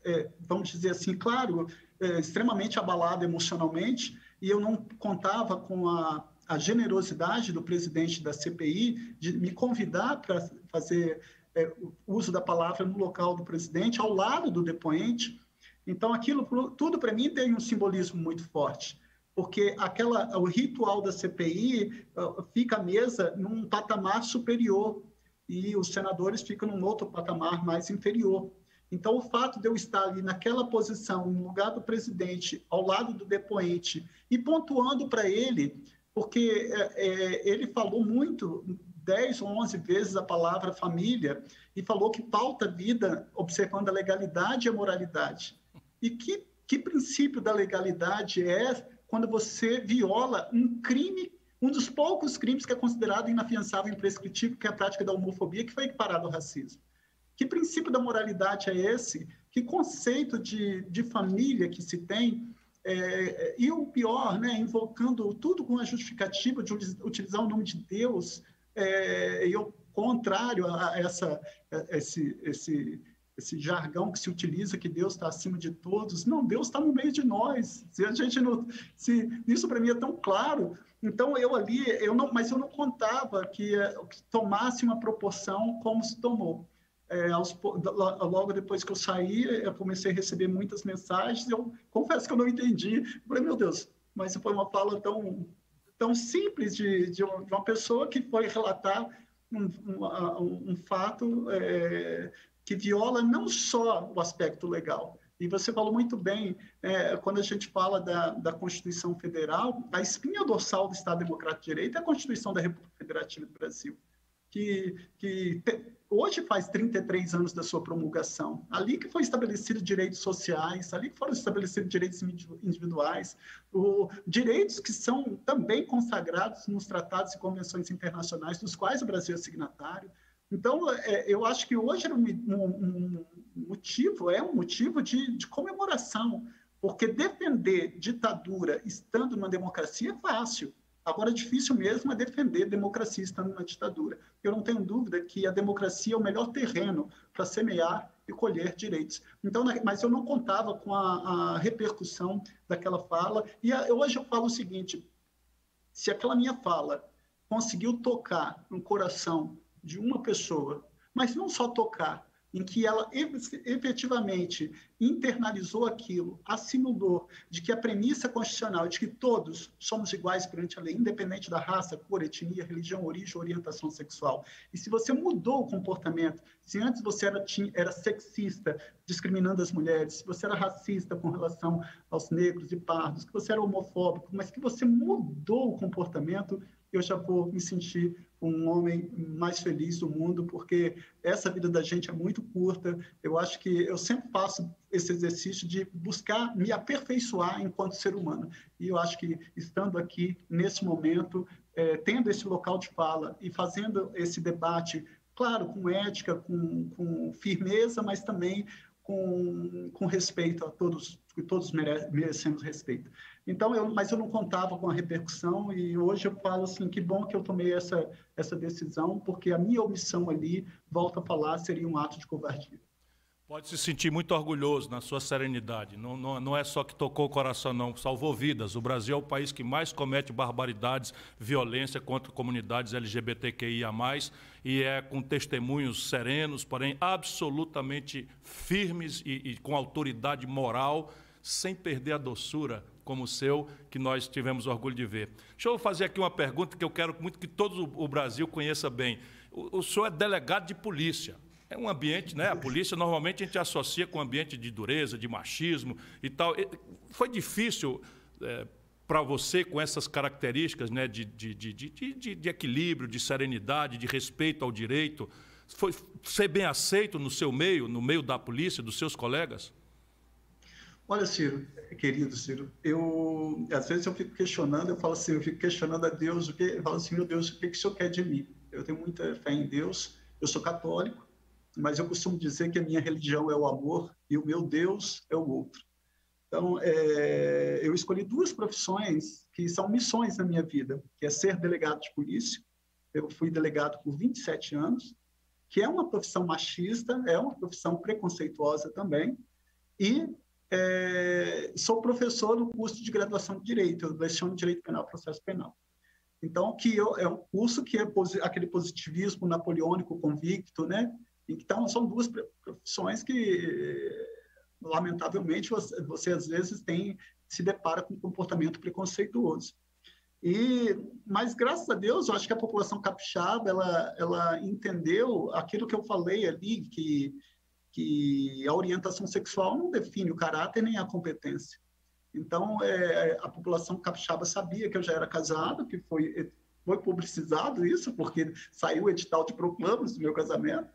[SPEAKER 6] é, vamos dizer assim, claro, é, extremamente abalado emocionalmente, e eu não contava com a, a generosidade do presidente da CPI de me convidar para fazer é, uso da palavra no local do presidente, ao lado do depoente. Então, aquilo tudo para mim tem um simbolismo muito forte, porque aquela, o ritual da CPI fica a mesa num patamar superior e os senadores ficam num outro patamar mais inferior. Então, o fato de eu estar ali naquela posição, no lugar do presidente, ao lado do depoente, e pontuando para ele, porque é, é, ele falou muito, 10 ou 11 vezes a palavra família, e falou que pauta a vida observando a legalidade e a moralidade. E que, que princípio da legalidade é quando você viola um crime, um dos poucos crimes que é considerado inafiançável e imprescritível, que é a prática da homofobia, que foi equiparado ao racismo? Que princípio da moralidade é esse? Que conceito de, de família que se tem? É, e o pior, né, invocando tudo com a justificativa de utilizar o nome de Deus, é, e o contrário a essa, a esse, esse, esse jargão que se utiliza que Deus está acima de todos. Não, Deus está no meio de nós. Se a gente não, se isso para mim é tão claro. Então eu ali, eu não, mas eu não contava que, que tomasse uma proporção como se tomou é, aos, logo depois que eu saí, eu comecei a receber muitas mensagens. Eu confesso que eu não entendi. Eu falei, meu Deus, mas foi uma fala tão, tão simples de, de, uma pessoa que foi relatar um, um, um fato é, que viola não só o aspecto legal. E você falou muito bem, é, quando a gente fala da, da Constituição Federal, a espinha dorsal do Estado Democrático de Direito é a Constituição da República Federativa do Brasil que, que te, hoje faz 33 anos da sua promulgação. Ali que foi estabelecido direitos sociais, ali que foram estabelecidos direitos individuais, o, direitos que são também consagrados nos tratados e convenções internacionais, dos quais o Brasil é signatário. Então, é, eu acho que hoje era um, um, um motivo, é um motivo de, de comemoração, porque defender ditadura estando numa democracia é fácil. Agora, difícil mesmo é defender democracia estando na ditadura. Eu não tenho dúvida que a democracia é o melhor terreno para semear e colher direitos. Então, mas eu não contava com a, a repercussão daquela fala. E a, hoje eu falo o seguinte: se aquela minha fala conseguiu tocar no coração de uma pessoa, mas não só tocar, em que ela efetivamente internalizou aquilo, assimilou de que a premissa constitucional de que todos somos iguais perante a lei, independente da raça, cor, etnia, religião, origem, orientação sexual. E se você mudou o comportamento, se antes você era, era sexista, discriminando as mulheres, se você era racista com relação aos negros e pardos, que você era homofóbico, mas que você mudou o comportamento, eu já vou me sentir um homem mais feliz do mundo, porque essa vida da gente é muito curta. Eu acho que eu sempre faço esse exercício de buscar me aperfeiçoar enquanto ser humano. E eu acho que estando aqui nesse momento, é, tendo esse local de fala e fazendo esse debate, claro, com ética, com, com firmeza, mas também com, com respeito a todos, que todos merecemos respeito. Então, eu, mas eu não contava com a repercussão e hoje eu falo assim, que bom que eu tomei essa, essa decisão, porque a minha omissão ali, volta a falar, seria um ato de covardia.
[SPEAKER 1] Pode se sentir muito orgulhoso na sua serenidade. Não, não, não, é só que tocou o coração, não. Salvou vidas. O Brasil é o país que mais comete barbaridades, violência contra comunidades LGBTQIA, e é com testemunhos serenos, porém absolutamente firmes e, e com autoridade moral, sem perder a doçura como o seu, que nós tivemos orgulho de ver. Deixa eu fazer aqui uma pergunta que eu quero muito que todo o Brasil conheça bem. O, o senhor é delegado de polícia. É um ambiente, né? A polícia normalmente a gente associa com um ambiente de dureza, de machismo e tal. Foi difícil é, para você, com essas características né, de, de, de, de, de equilíbrio, de serenidade, de respeito ao direito, foi ser bem aceito no seu meio, no meio da polícia, dos seus colegas?
[SPEAKER 6] Olha, Ciro, querido Ciro, eu às vezes eu fico questionando, eu falo assim, eu fico questionando a Deus, o que, eu falo assim, meu Deus, o que, que o Senhor quer de mim? Eu tenho muita fé em Deus, eu sou católico, mas eu costumo dizer que a minha religião é o amor e o meu Deus é o outro. Então, é, eu escolhi duas profissões que são missões na minha vida, que é ser delegado de polícia. Eu fui delegado por 27 anos, que é uma profissão machista, é uma profissão preconceituosa também, e é, sou professor no curso de graduação de Direito, eu leciono Direito Penal Processo Penal. Então, que eu, é um curso que é aquele positivismo napoleônico convicto, né? Então, são duas profissões que, lamentavelmente, você, você às vezes tem se depara com comportamento preconceituoso. E, mas graças a Deus, eu acho que a população capixaba ela, ela entendeu aquilo que eu falei ali, que, que a orientação sexual não define o caráter nem a competência. Então, é, a população capixaba sabia que eu já era casado, que foi, foi publicizado isso, porque saiu o edital de proclamas do meu casamento,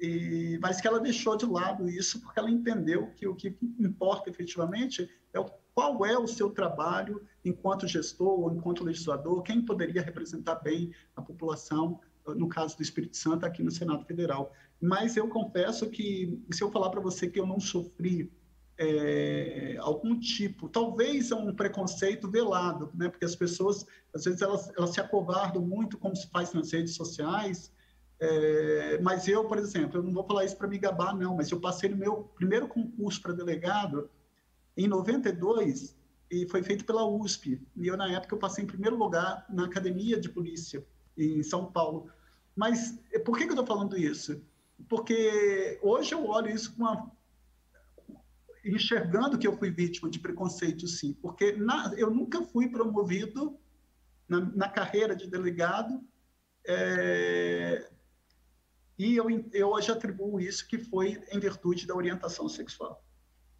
[SPEAKER 6] e, mas que ela deixou de lado isso porque ela entendeu que o que importa efetivamente é o, qual é o seu trabalho enquanto gestor ou enquanto legislador, quem poderia representar bem a população, no caso do Espírito Santo, aqui no Senado Federal. Mas eu confesso que, se eu falar para você que eu não sofri é, algum tipo, talvez é um preconceito velado, né? porque as pessoas, às vezes, elas, elas se acovardam muito, como se faz nas redes sociais, é, mas eu, por exemplo, eu não vou falar isso para me gabar, não, mas eu passei no meu primeiro concurso para delegado em 92 e foi feito pela USP. E eu, na época, eu passei em primeiro lugar na Academia de Polícia em São Paulo. Mas por que, que eu estou falando isso? Porque hoje eu olho isso com uma enxergando que eu fui vítima de preconceito, sim, porque na, eu nunca fui promovido na, na carreira de delegado é, e eu, eu hoje atribuo isso que foi em virtude da orientação sexual.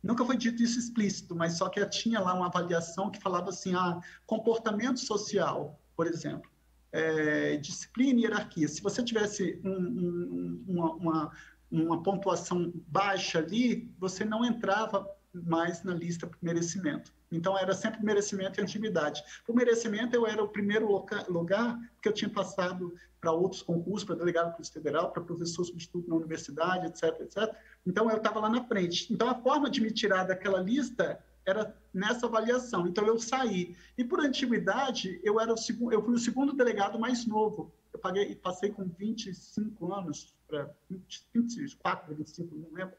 [SPEAKER 6] Nunca foi dito isso explícito, mas só que tinha lá uma avaliação que falava assim, ah, comportamento social, por exemplo, é, disciplina e hierarquia. Se você tivesse um, um, uma, uma uma pontuação baixa ali, você não entrava mais na lista por merecimento. Então, era sempre merecimento e antiguidade. Por merecimento, eu era o primeiro lugar, porque eu tinha passado para outros concursos, para delegado da Polícia Federal, para professor substituto na universidade, etc, etc. Então, eu estava lá na frente. Então, a forma de me tirar daquela lista era nessa avaliação. Então, eu saí. E, por antiguidade, eu, era o segundo, eu fui o segundo delegado mais novo. Eu paguei, passei com 25 anos, para 24, 25, não lembro.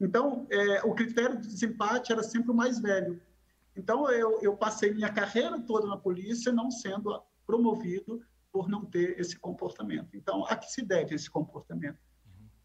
[SPEAKER 6] Então, é, o critério de desempate era sempre o mais velho. Então, eu, eu passei minha carreira toda na polícia não sendo promovido por não ter esse comportamento. Então, a que se deve esse comportamento?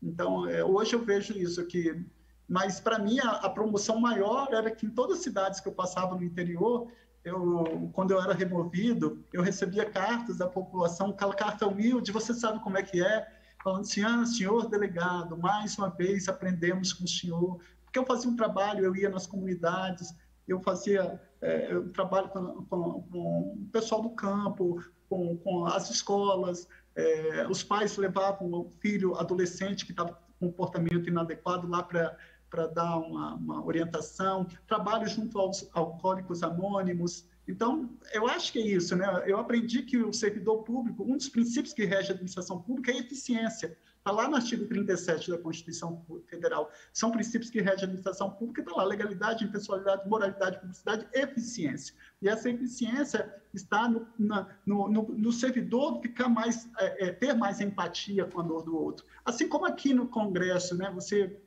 [SPEAKER 6] Então, é, hoje eu vejo isso aqui. Mas, para mim, a, a, promoção maior era que em todas as cidades que eu passava no interior, eu, quando eu era removido, eu recebia cartas da população, aquela carta humilde, você sabe como é que é, falando assim, ah, senhor delegado, mais uma vez aprendemos com o senhor, porque eu fazia um trabalho, eu ia nas comunidades, eu fazia é, trabalho com, com, com, o pessoal do campo, com, com as escolas, é, os pais levavam o filho adolescente que estava com comportamento inadequado lá para para dar uma, uma, orientação, trabalho junto aos alcoólicos anônimos, então, eu acho que é isso, né? Eu aprendi que o servidor público, um dos princípios que rege a administração pública é a eficiência. Está lá no artigo 37 da Constituição Federal. São princípios que regem a administração pública, está lá legalidade, impessoalidade, moralidade, publicidade, eficiência. E essa eficiência está no, na, no, no, no servidor ficar mais, é, é, ter mais empatia com a dor do outro. Assim como aqui no Congresso, né? Você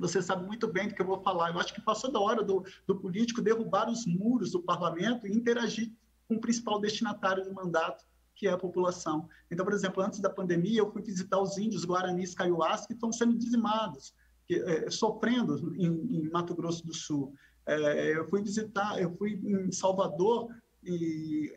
[SPEAKER 6] você sabe muito bem do que eu vou falar. Eu acho que passou da hora do, do político derrubar os muros do parlamento e interagir com o principal destinatário do mandato, que é a população. Então, por exemplo, antes da pandemia, eu fui visitar os índios guaranis caiuás que estão sendo dizimados, que, é, sofrendo em, em, Mato Grosso do Sul. É, eu fui visitar, eu fui em Salvador e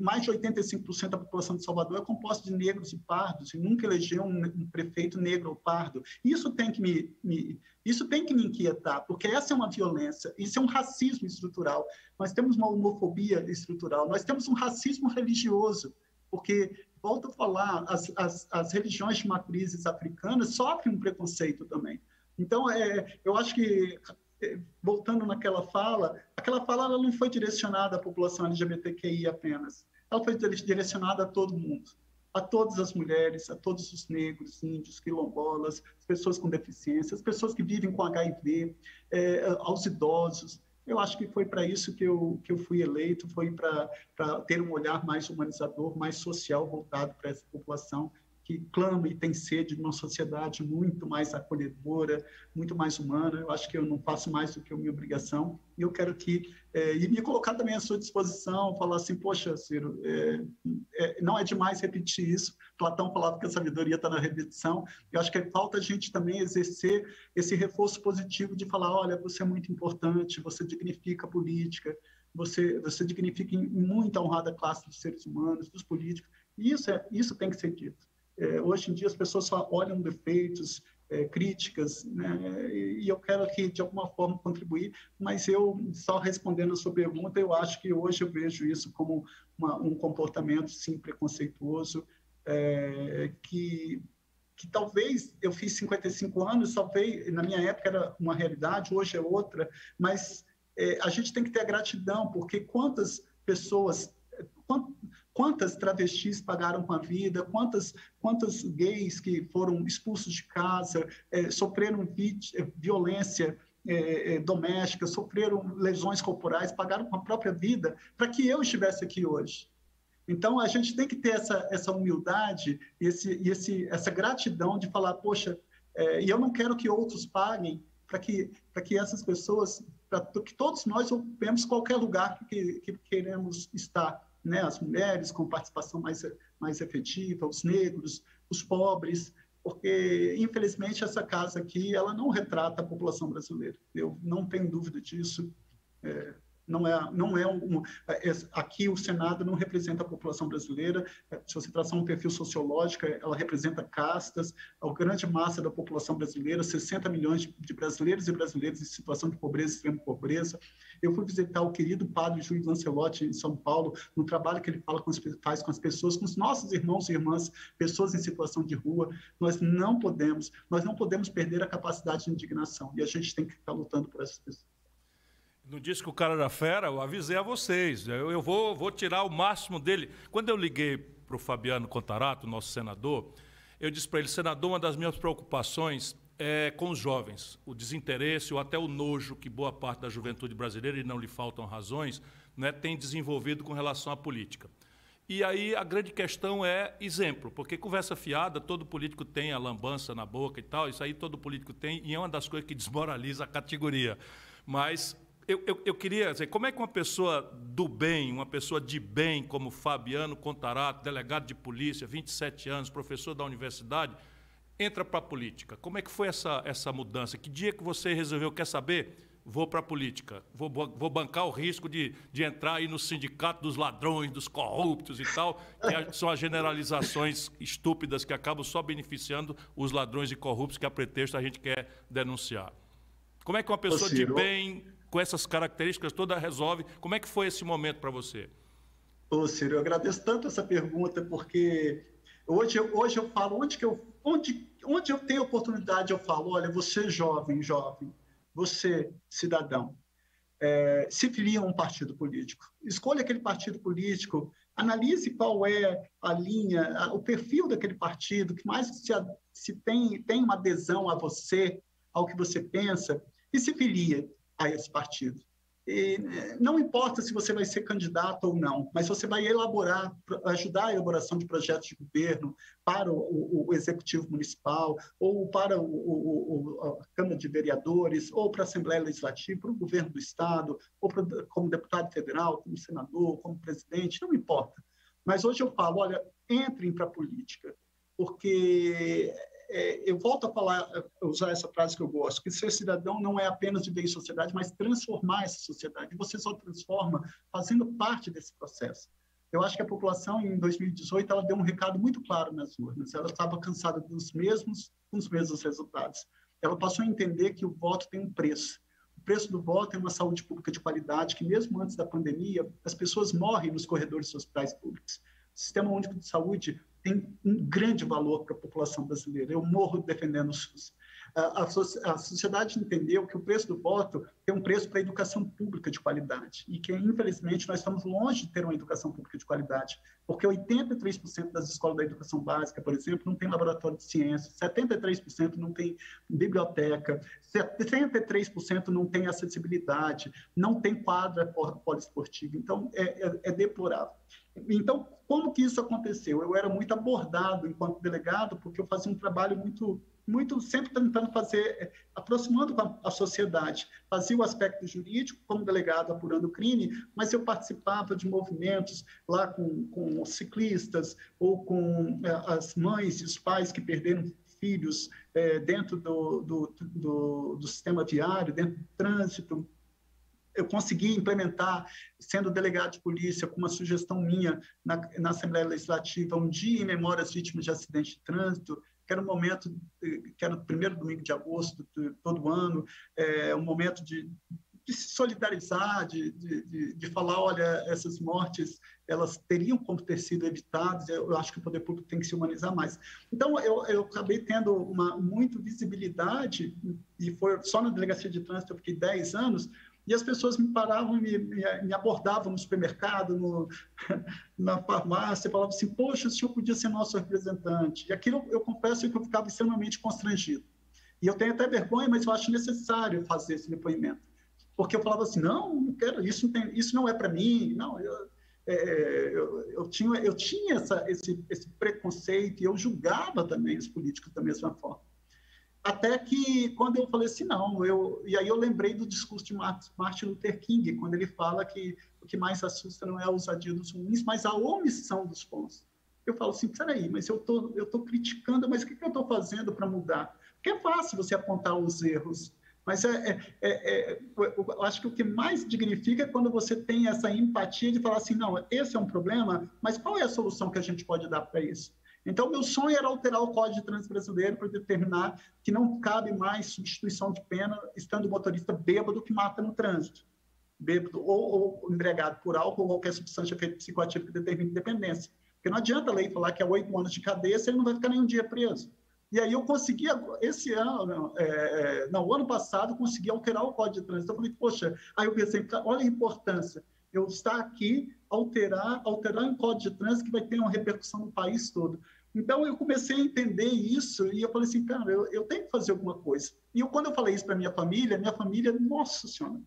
[SPEAKER 6] mais de 85% da população de Salvador é composta de negros e pardos, e nunca elegeu um, prefeito negro ou pardo. Isso tem que me, me, isso tem que me inquietar, porque essa é uma violência, isso é um racismo estrutural. Nós temos uma homofobia estrutural, nós temos um racismo religioso, porque, volto a falar, as, as, as religiões de matrizes africanas sofrem um preconceito também. Então, é, eu acho que voltando naquela fala, aquela fala ela não foi direcionada à população LGBTQI apenas, ela foi direcionada a todo mundo. a todas as mulheres, a todos os negros, índios, quilombolas, as pessoas com deficiência, as pessoas que vivem com HIV, é, aos idosos. Eu acho que foi para isso que eu, que eu fui eleito, foi para ter um olhar mais humanizador, mais social voltado para essa população que clama e tem sede de uma sociedade muito mais acolhedora, muito mais humana. Eu acho que eu não faço mais do que a minha obrigação. E eu quero que é, e me colocar também à sua disposição, falar assim, poxa, Ciro, é, é, não é demais repetir isso. Platão falava que a sabedoria está na repetição. Eu acho que falta a gente também exercer esse reforço positivo de falar, olha, você é muito importante, você dignifica a política, você, você dignifica em muita honrada classe dos seres humanos, dos políticos. E isso, é, isso tem que ser dito. É, hoje em dia as pessoas só olham defeitos, é, críticas, né? e eu quero aqui de alguma forma contribuir, mas eu só respondendo a sua pergunta, eu acho que hoje eu vejo isso como uma, um comportamento sim preconceituoso é, que que talvez eu fiz 55 anos, talvez na minha época era uma realidade, hoje é outra, mas é, a gente tem que ter a gratidão, porque quantas pessoas, quantas travestis pagaram com a vida, quantas, quantas gays que foram expulsos de casa, é, sofreram é, violência é, é, doméstica, sofreram lesões corporais, pagaram com a própria vida para que eu estivesse aqui hoje. Então, a gente tem que ter essa, essa humildade e esse, esse, essa gratidão de falar, poxa, é, e eu não quero que outros paguem para que, que essas pessoas, para que todos nós ocupemos qualquer lugar que, que queremos estar né, as mulheres com participação mais, mais efetiva, os negros, os pobres, porque, infelizmente, essa casa aqui ela não retrata a população brasileira. Eu não tenho dúvida disso. É, não é, não é um, é, aqui o Senado não representa a população brasileira. É, se você traçar um perfil sociológico, ela representa castas, a grande massa da população brasileira, 60 milhões de brasileiros e brasileiras em situação de pobreza, extrema pobreza. Eu fui visitar o querido padre Júlio Lancelotti em São Paulo, no trabalho que ele fala com as, faz com as pessoas, com os nossos irmãos e irmãs, pessoas em situação de rua. Nós não podemos, nós não podemos perder a capacidade de indignação e a gente tem que estar lutando por essas pessoas.
[SPEAKER 1] Disse que o cara era fera, eu avisei a vocês. Eu, eu vou, vou tirar o máximo dele. Quando eu liguei para o Fabiano Contarato, nosso senador, eu disse para ele, senador, uma das minhas preocupações é com os jovens. O desinteresse ou até o nojo que boa parte da juventude brasileira, e não lhe faltam razões, né, tem desenvolvido com relação à política. E aí a grande questão é exemplo, porque conversa fiada, todo político tem a lambança na boca e tal, isso aí todo político tem, e é uma das coisas que desmoraliza a categoria. Mas eu, eu, eu, queria dizer, como é que uma pessoa do bem, uma pessoa de bem, como Fabiano Contarato, delegado de polícia, 27 anos, professor da universidade, entra para a política? Como é que foi essa, essa mudança? Que dia que você resolveu, quer saber? Vou para a política, vou, vou bancar o risco de, de entrar aí no sindicato dos ladrões, dos corruptos e tal, que são as generalizações estúpidas que acabam só beneficiando os ladrões e corruptos que a pretexto a gente quer denunciar. Como é que uma pessoa de bem com essas características todas resolve. Como é que foi esse momento para você?
[SPEAKER 6] Ô, Ciro, eu agradeço tanto essa pergunta, porque hoje, hoje eu falo, onde, que eu, onde, onde eu tenho oportunidade, eu falo, olha, você jovem, jovem, você cidadão, é, se filia a um partido político. Escolha aquele partido político, analise qual é a linha, a, o perfil daquele partido, que mais se, se tem, tem uma adesão a você, ao que você pensa, e se filia a esse partido. E eh, não importa se você vai ser candidato ou não, mas você vai elaborar, ajudar a elaboração de projetos de governo para o, o, o executivo municipal, ou para o, a Câmara de Vereadores, ou para a Assembleia Legislativa, para o governo do Estado, ou para, como deputado federal, como senador, como presidente, não importa. Mas hoje eu falo, olha, entrem para a política, porque é, eu volto a falar, a usar essa frase que eu gosto, que ser cidadão não é apenas viver em sociedade, mas transformar essa sociedade. Você só transforma fazendo parte desse processo. Eu acho que a população, em 2018, ela deu um recado muito claro nas urnas. Ela estava cansada dos mesmos, dos mesmos resultados. Ela passou a entender que o voto tem um preço. O preço do voto é uma saúde pública de qualidade, que mesmo antes da pandemia, as pessoas morrem nos corredores dos hospitais públicos. O Sistema Único de Saúde tem um grande valor para a população brasileira. Eu morro defendendo o SUS. a, a, sociedade entendeu que o preço do voto tem um preço para a educação pública de qualidade e que, infelizmente, nós estamos longe de ter uma educação pública de qualidade, porque 83% das escolas da educação básica, por exemplo, não tem laboratório de ciências, 73% não tem biblioteca, 73% não tem acessibilidade, não tem quadra poliesportiva. Então, é, é, é deplorável. Então, como que isso aconteceu? Eu era muito abordado enquanto delegado, porque eu fazia um trabalho muito muito sempre tentando fazer, é, aproximando com a, a, sociedade. Fazia o aspecto jurídico, como delegado apurando crime, mas eu participava de movimentos lá com, com ciclistas ou com é, as mães e os pais que perderam filhos é, dentro do, do, do, do sistema viário, dentro do trânsito eu consegui implementar, sendo delegado de polícia, com uma sugestão minha na, na, Assembleia Legislativa, um dia em memória às vítimas de acidente de trânsito que era um momento, que era o primeiro domingo de agosto de todo ano, é, um momento de, de se solidarizar, de, de, de, falar, olha, essas mortes, elas teriam como ter sido evitadas, eu acho que o poder público tem que se humanizar mais. Então, eu, eu acabei tendo uma muito visibilidade, e foi só na delegacia de trânsito, eu fiquei 10 anos, e as pessoas me paravam, me, me, abordavam no supermercado, no, <laughs> na farmácia, falavam assim: Poxa, o senhor podia ser nosso representante. E aquilo eu confesso que eu ficava extremamente constrangido. E eu tenho até vergonha, mas eu acho necessário fazer esse depoimento. Porque eu falava assim: não, não quero, isso não, tem, isso não é para mim. Não, eu, é, eu, eu, tinha, eu tinha essa, esse, esse preconceito e eu julgava também os políticos da mesma forma. Até que, quando eu falei assim, não, eu, e aí eu lembrei do discurso de Martin Luther King, quando ele fala que o que mais assusta não é a ousadia dos ruins, mas a omissão dos bons. Eu falo assim, peraí, mas eu tô, eu tô criticando, mas o que, que eu estou fazendo para mudar? Porque é fácil você apontar os erros, mas é, é, é, é, eu acho que o que mais dignifica é quando você tem essa empatia de falar assim, não, esse é um problema, mas qual é a solução que a gente pode dar para isso? Então, meu sonho era alterar o Código de Trânsito Brasileiro para determinar que não cabe mais substituição de pena estando o motorista bêbado que mata no trânsito. Bêbado ou, ou embriagado por álcool ou qualquer substância psicoativa que determine dependência. Porque não adianta a lei falar que é oito anos de cadeia se ele não vai ficar nenhum dia preso. E aí eu consegui, esse ano, é, é não, o ano passado, consegui alterar o Código de Trânsito. Eu falei, poxa, aí eu pensei, olha a importância eu estar aqui, alterar, alterar um Código de Trânsito que vai ter uma repercussão no país todo. Então eu comecei a entender isso e eu falei assim, cara, eu, eu tenho que fazer alguma coisa. E eu, quando eu falei isso para minha família, minha família, nossa senhora,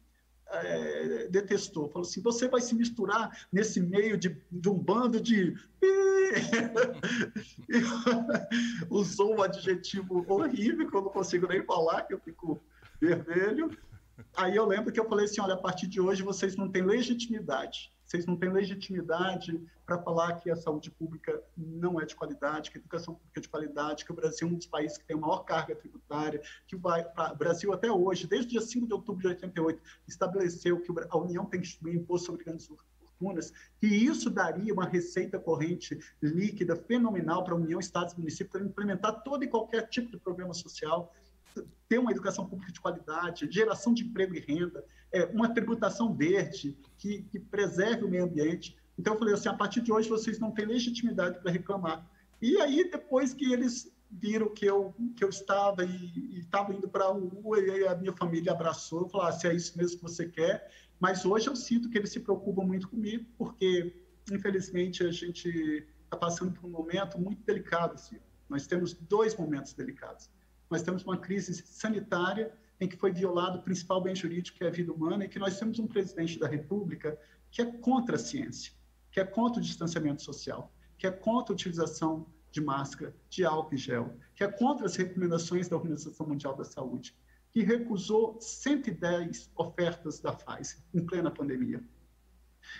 [SPEAKER 6] é, detestou. Falou assim, você vai se misturar nesse meio de, de um bando de... <laughs> Usou um adjetivo horrível que eu não consigo nem falar, que eu fico vermelho. Aí eu lembro que eu falei assim, olha, a partir de hoje vocês não têm legitimidade vocês não têm legitimidade para falar que a saúde pública não é de qualidade, que a educação pública é de qualidade, que o Brasil é um dos países que tem a maior carga tributária, que vai, o Brasil até hoje, desde o dia 5 de outubro de 88, estabeleceu que a União tem que instituir imposto sobre grandes fortunas, que isso daria uma receita corrente líquida fenomenal para a União, Estados e municípios para implementar todo e qualquer tipo de programa social, ter uma educação pública de qualidade, geração de emprego e renda, é, uma tributação verde que, que preserve o meio ambiente. Então, eu falei assim: a partir de hoje vocês não têm legitimidade para reclamar. E aí, depois que eles viram que eu, que eu estava e estava indo para a rua, e a minha família abraçou, falou: ah, se é isso mesmo que você quer. Mas hoje eu sinto que eles se preocupam muito comigo, porque, infelizmente, a gente está passando por um momento muito delicado. Assim. Nós temos dois momentos delicados. Nós temos uma crise sanitária em que foi violado o principal bem jurídico, que é a vida humana, e que nós temos um presidente da República que é contra a ciência, que é contra o distanciamento social, que é contra a utilização de máscara, de álcool e gel, que é contra as recomendações da Organização Mundial da Saúde, que recusou 110 ofertas da Pfizer em plena pandemia,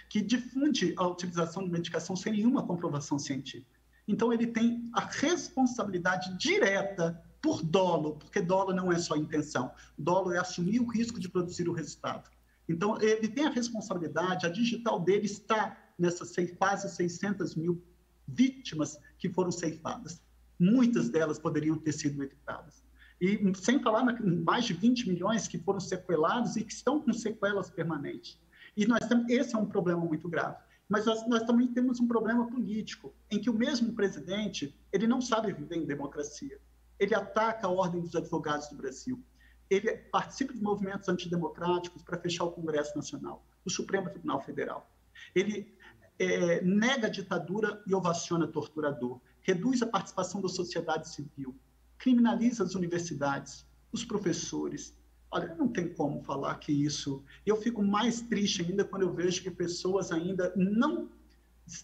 [SPEAKER 6] que difunde a utilização de medicação sem nenhuma comprovação científica. Então, ele tem a responsabilidade direta por dolo, porque dolo não é só intenção. Dolo é assumir o risco de produzir o resultado. Então, ele tem a responsabilidade, a digital dele está nessas quase 600 mil vítimas que foram ceifadas. Muitas delas poderiam ter sido evitadas. E sem falar em mais de 20 milhões que foram sequelados e que estão com sequelas permanentes. E nós temos, esse é um problema muito grave. Mas nós, nós, também temos um problema político, em que o mesmo presidente, ele não sabe viver em democracia ele ataca a ordem dos advogados do Brasil, ele participa de movimentos antidemocráticos para fechar o Congresso Nacional, o Supremo Tribunal Federal. Ele é, nega a ditadura e ovaciona torturador, reduz a participação da sociedade civil, criminaliza as universidades, os professores. Olha, não tem como falar que isso. Eu fico mais triste ainda quando eu vejo que pessoas ainda não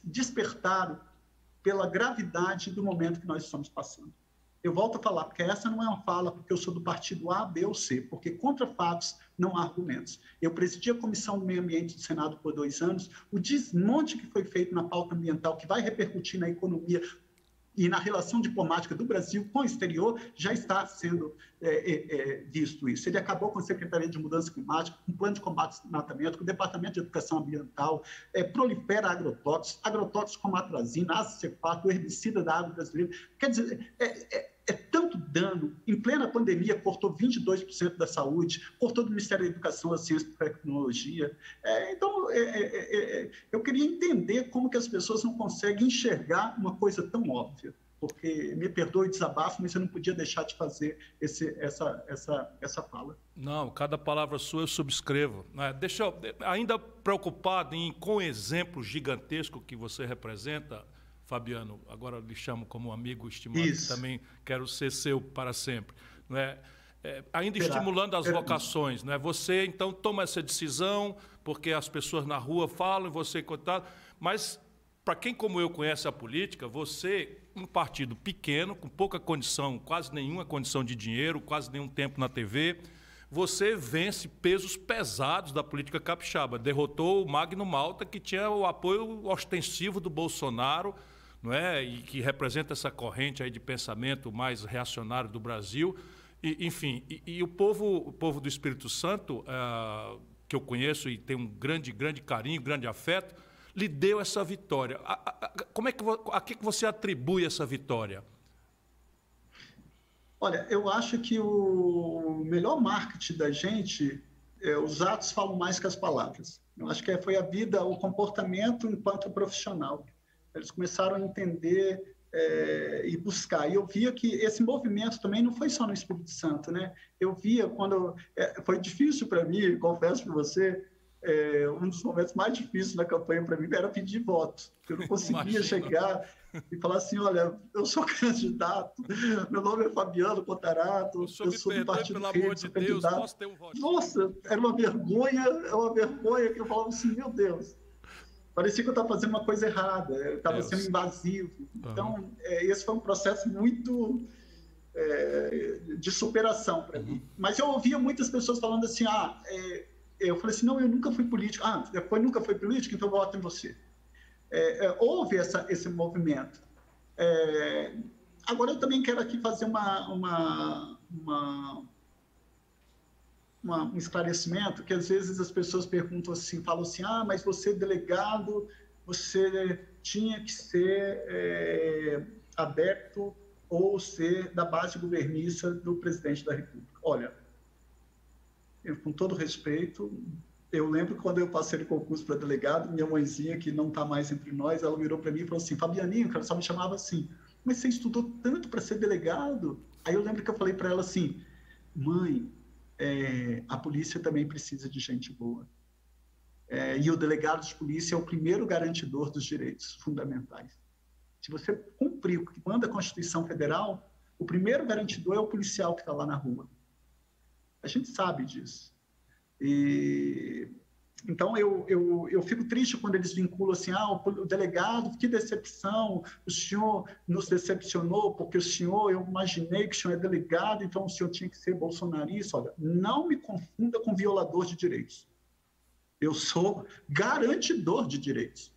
[SPEAKER 6] despertaram pela gravidade do momento que nós estamos passando. Eu volto a falar, porque essa não é uma fala porque eu sou do partido A, B ou C, porque contra fatos não há argumentos. Eu presidi a Comissão do Meio Ambiente do Senado por dois anos, o desmonte que foi feito na pauta ambiental, que vai repercutir na economia e na relação diplomática do Brasil com o exterior, já está sendo é, é, é, visto isso. Ele acabou com a Secretaria de Mudança Climática, com o Plano de Combate ao Desmatamento, com o Departamento de Educação Ambiental, é, prolifera agrotóxicos, agrotóxicos como atrazina, acefato, herbicida da água brasileira. Quer dizer, é, é tanto dano. Em plena pandemia, cortou 22% da saúde, cortou do Ministério da Educação, da Ciência e Tecnologia. É, então, é é, é, é, eu queria entender como que as pessoas não conseguem enxergar uma coisa tão óbvia. Porque, me perdoe o desabafo, mas eu não podia deixar de fazer esse, essa, essa, essa fala.
[SPEAKER 1] Não, cada palavra sua eu subscrevo. Né? Deixa eu, ainda preocupado em, com o exemplo gigantesco que você representa, Fabiano, agora lhe chamo como amigo estimado, também quero ser seu para sempre. Não é? É, ainda Será? estimulando as vocações, não é? Você então toma essa decisão porque as pessoas na rua falam, você coitado, mas para quem como eu conhece a política, você um partido pequeno, com pouca condição, quase nenhuma condição de dinheiro, quase nenhum tempo na TV, você vence pesos pesados da política capixaba. Derrotou o Magno Malta, que tinha o apoio ostensivo do Bolsonaro não é? e que representa essa corrente aí de pensamento mais reacionário do Brasil. E, enfim, e, e, o povo, o povo do Espírito Santo, uh, que eu conheço e tenho um grande, grande carinho, grande afeto, lhe deu essa vitória. A, a, a, como é que, a que você atribui essa vitória?
[SPEAKER 6] Olha, eu acho que o melhor marketing da gente, é, os atos falam mais que as palavras. Eu acho que foi a vida, o comportamento enquanto profissional. Eles começaram a entender é, e buscar. E eu via que esse movimento também não foi só no Espírito Santo, né? Eu via quando é, foi difícil para mim, confesso para você, é, um dos momentos mais difíceis na campanha para mim era pedir voto. Eu não <laughs> conseguia chegar e falar assim, olha, eu sou <laughs> candidato, meu nome é Fabiano Cotarato, eu sou do Partido
[SPEAKER 1] pelo amor de Deus, posso ter um.
[SPEAKER 6] Nossa, era uma vergonha, é uma vergonha que eu falava assim, meu Deus parecia que eu estava fazendo uma coisa errada, eu estava é, sendo invasivo. Então, é, esse foi um processo muito é, de superação para uhum. mim. Mas eu ouvia muitas pessoas falando assim: ah, é, eu falei assim, não, eu nunca fui político. Ah, depois nunca foi político, então eu voto em você. É, é, houve essa, esse movimento. agora, eu também quero aqui fazer uma, uma, uma uma, um esclarecimento que às vezes as pessoas perguntam assim, falam assim, ah, mas você delegado, você tinha que ser é, adepto ou ser da base governiça do presidente da República. Olha, eu, com todo respeito, eu lembro quando eu passei no concurso para delegado, minha mãezinha, que não está mais entre nós, ela virou para mim e falou assim, Fabianinho, ela só me chamava assim, mas você estudou tanto para ser delegado? Aí eu lembro que eu falei para ela assim, mãe, é, a polícia também precisa de gente boa. É, e o delegado de polícia é o primeiro garantidor dos direitos fundamentais. Se você cumprir o que manda a Constituição Federal, o primeiro garantidor é o policial que está lá na rua. A gente sabe disso. E então, eu, eu, eu fico triste quando eles vinculam assim, ah, o delegado, que decepção, o senhor nos decepcionou, porque o senhor, eu imaginei que o senhor é delegado, então o senhor tinha que ser bolsonarista. Olha, não me confunda com violador de direitos. Eu sou garantidor de direitos.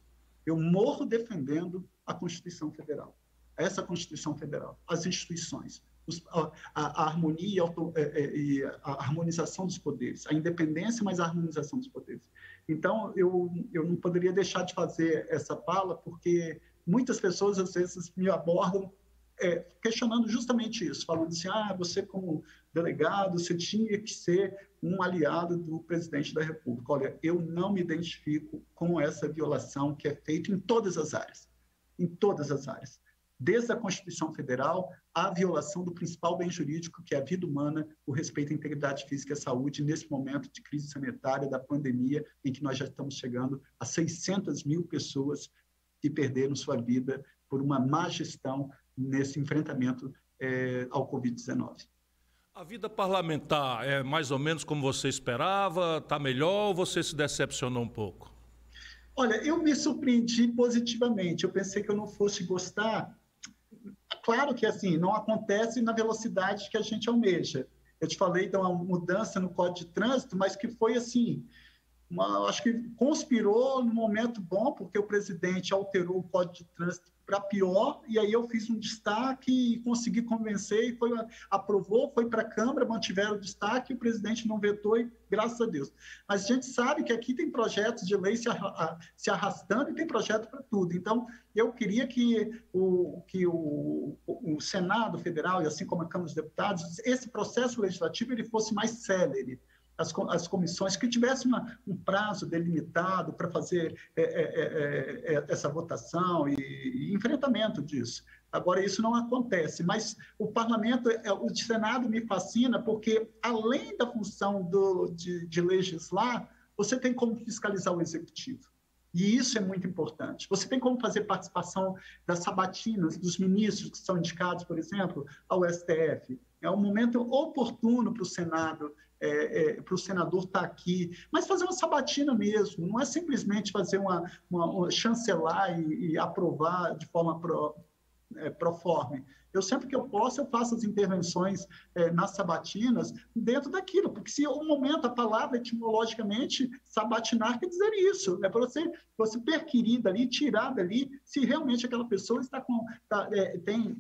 [SPEAKER 6] Eu morro defendendo a Constituição Federal. Essa Constituição Federal, as instituições, a, a, harmonia e, auto, é, é, e a harmonização dos poderes, a independência, mas a harmonização dos poderes. Então, eu, eu não poderia deixar de fazer essa fala, porque muitas pessoas, às vezes, me abordam é, questionando justamente isso, falando assim, ah, você como delegado, você tinha que ser um aliado do presidente da República. Olha, eu não me identifico com essa violação que é feita em todas as áreas, em todas as áreas desde a Constituição Federal, a violação do principal bem jurídico, que é a vida humana, o respeito à integridade física e à saúde, nesse momento de crise sanitária, da pandemia, em que nós já estamos chegando a 600 mil pessoas que perderam sua vida por uma má gestão nesse enfrentamento é, ao Covid-19.
[SPEAKER 1] A vida parlamentar é mais ou menos como você esperava? Está melhor ou você se decepcionou um pouco?
[SPEAKER 6] Olha, eu me surpreendi positivamente. Eu pensei que eu não fosse gostar. Claro que assim não acontece na velocidade que a gente almeja. Eu te falei de uma mudança no Código de Trânsito, mas que foi assim, uma, acho que conspirou no momento bom, porque o presidente alterou o Código de Trânsito para pior, e aí eu fiz um destaque e consegui convencer, e foi, aprovou, foi para a Câmara, mantiveram o destaque, o presidente não vetou, e graças a Deus. Mas a gente sabe que aqui tem projetos de lei se, arrastando e tem projeto para tudo. Então, eu queria que, o, que o, o Senado Federal, e assim como a Câmara dos Deputados, esse processo legislativo ele fosse mais célere, as, as comissões, que tivesse uma, um prazo delimitado para fazer é é, é, é, essa votação e, e, enfrentamento disso. Agora, isso não acontece, mas o parlamento, é, o Senado me fascina porque, além da função do, de, de legislar, você tem como fiscalizar o executivo. E isso é muito importante. Você tem como fazer participação das sabatinas dos ministros que são indicados, por exemplo, ao STF. É um momento oportuno para o Senado é, é, para o senador estar tá aqui, mas fazer uma sabatina mesmo, não é simplesmente fazer uma, uma, uma chancelar e, e, aprovar de forma pro, é. Eu sempre que eu posso, eu faço as intervenções é, nas sabatinas dentro daquilo, porque se um momento a palavra etimologicamente sabatinar quer dizer isso, é para você você perquirir dali, tirar dali, se realmente aquela pessoa está com tá, é, tem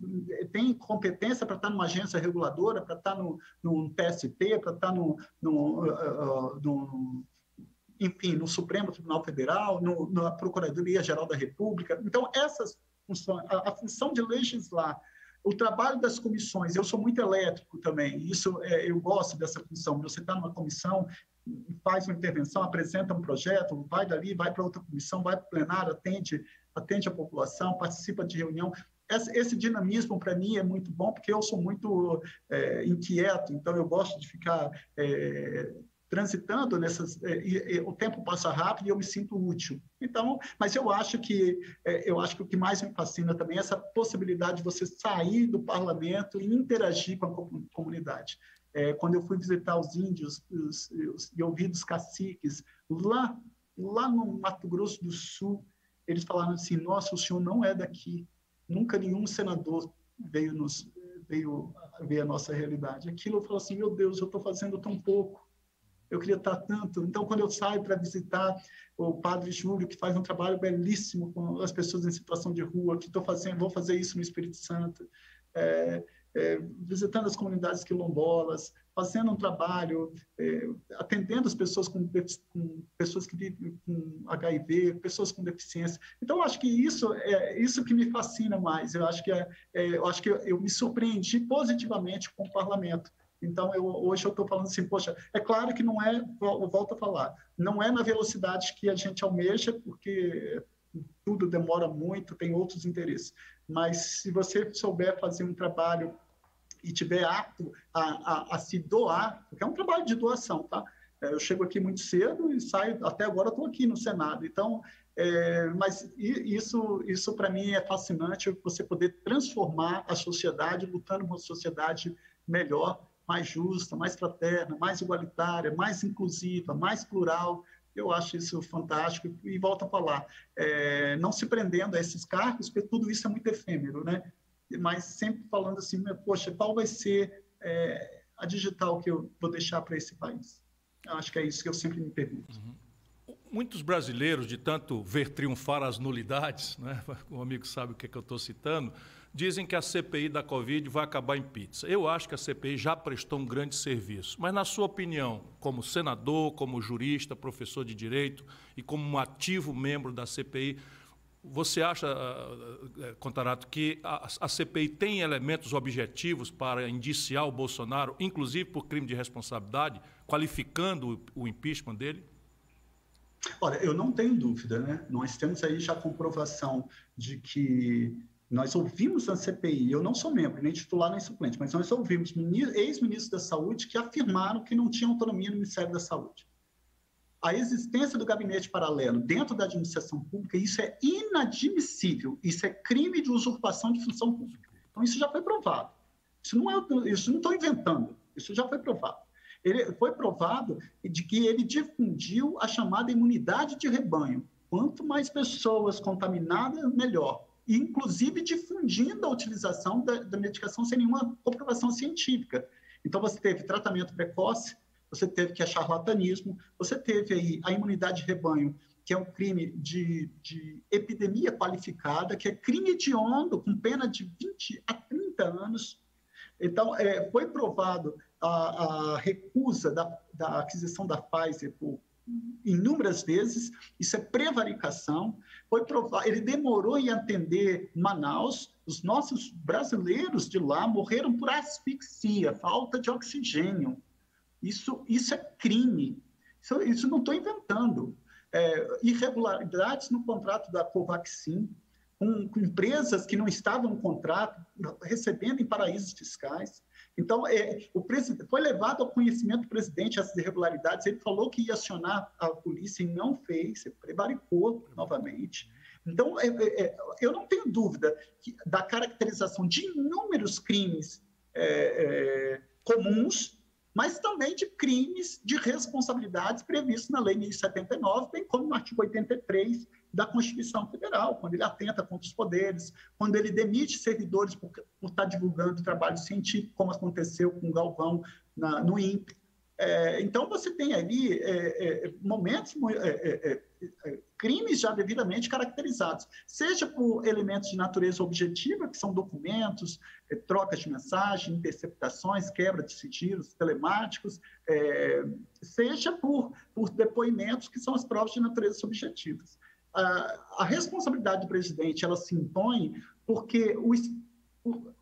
[SPEAKER 6] tem competência para estar numa agência reguladora, para estar no, no TST, para estar no, no, uh, uh, no enfim, no Supremo Tribunal Federal, no, na Procuradoria Geral da República. Então, essas funções, a, a função de legislar o trabalho das comissões, eu sou muito elétrico também, isso é, eu gosto dessa função. Você está numa comissão, faz uma intervenção, apresenta um projeto, vai dali, vai para outra comissão, vai para o plenário, atende, atende a população, participa de reunião. Esse, esse dinamismo, para mim, é muito bom, porque eu sou muito é, inquieto, então eu gosto de ficar é, transitando nessas é, e, e, o tempo passa rápido e eu me sinto útil. Então mas eu acho que é, eu acho que o que mais me fascina também é essa possibilidade de você sair do parlamento e interagir com a comunidade. É, quando eu fui visitar os índios os, os, e ouvir dos caciques lá lá no Mato Grosso do Sul eles falaram assim nossa o senhor não é daqui. Nunca nenhum senador veio nos veio ver a nossa realidade. Aquilo eu falo assim meu Deus eu estou fazendo tão pouco eu queria estar tanto. Então, quando eu saio para visitar o Padre Júlio, que faz um trabalho belíssimo com as pessoas em situação de rua, que estou fazendo, vou fazer isso no Espírito Santo, é, é, visitando as comunidades quilombolas, fazendo um trabalho, é, atendendo as pessoas com, com, pessoas que vivem com HIV, pessoas com deficiência. Então, acho que isso é isso que me fascina mais. Eu acho que é, é eu acho que eu, eu me surpreendi positivamente com o Parlamento então, eu, hoje eu estou falando assim, poxa, é claro que não é, volto a falar, não é na velocidade que a gente almeja, porque tudo demora muito, tem outros interesses. Mas se você souber fazer um trabalho e tiver apto a, a, a se doar, porque é um trabalho de doação, tá? É, eu chego aqui muito cedo e saio, até agora estou aqui no Senado. Então, é, mas isso, isso para mim é fascinante, você poder transformar a sociedade, lutando uma sociedade melhor, mais justa, mais fraterna, mais igualitária, mais inclusiva, mais plural. Eu acho isso fantástico e volto a falar, é, não se prendendo a esses cargos, porque tudo isso é muito efêmero, né? Mas sempre falando assim, poxa, qual vai ser é, a digital que eu vou deixar para esse país? Eu acho que é isso que eu sempre me pergunto. Uhum.
[SPEAKER 1] Muitos brasileiros, de tanto ver triunfar as nulidades, né? <laughs> o amigo sabe o que, é que eu estou citando, dizem que a CPI da Covid vai acabar em pizza. Eu acho que a CPI já prestou um grande serviço. Mas, na sua opinião, como senador, como jurista, professor de direito e como um ativo membro da CPI, você acha, uh, Contarato, que a, CPI tem elementos objetivos para indiciar o Bolsonaro, inclusive por crime de responsabilidade, qualificando o, impeachment dele?
[SPEAKER 6] Olha, eu não tenho dúvida, né? Nós temos aí já comprovação de que Nós ouvimos na CPI, eu não sou membro, nem titular, nem suplente, mas nós ouvimos ex-ministros da Saúde que afirmaram que não tinha autonomia no Ministério da Saúde. A existência do gabinete paralelo dentro da administração pública, isso é inadmissível, isso é crime de usurpação de função pública. Então, isso já foi provado. Isso não é, estou inventando, isso já foi provado. Ele foi provado de que ele difundiu a chamada imunidade de rebanho. Quanto mais pessoas contaminadas, melhor inclusive difundindo a utilização da, da medicação sem nenhuma comprovação científica. Então, você teve tratamento precoce, você teve que é charlatanismo, você teve aí a imunidade de rebanho, que é um crime de, de epidemia qualificada, que é crime hediondo, com pena de 20 a 30 anos. Então, é, foi provado a, a recusa da, da, aquisição da Pfizer por inúmeras vezes, isso é prevaricação. Foi provar, ele demorou em atender Manaus, os nossos brasileiros de lá morreram por asfixia, falta de oxigênio. Isso, isso é crime. Isso, isso não estou inventando. É, irregularidades no contrato da Covaxin, com, com empresas que não estavam no contrato, recebendo em paraísos fiscais. Então, é, o foi levado ao conhecimento do presidente essas irregularidades. Ele falou que ia acionar a polícia e não fez, prevaricou novamente. Então, é, é, é, eu não tenho dúvida que, da caracterização de inúmeros crimes é, é, comuns, mas também de crimes de responsabilidades previstos na Lei 1079, bem como no artigo 83 da Constituição Federal, quando ele atenta contra os poderes, quando ele demite servidores por, por estar divulgando trabalho científico, como aconteceu com Galvão na, no INPE. É, então, você tem ali é, é, momentos, é, é, crimes já devidamente caracterizados, seja por elementos de natureza objetiva, que são documentos, trocas de mensagem, interceptações, quebra de sigilos telemáticos, seja por, por depoimentos, que são as provas de natureza subjetivas a, responsabilidade do presidente ela se impõe porque o,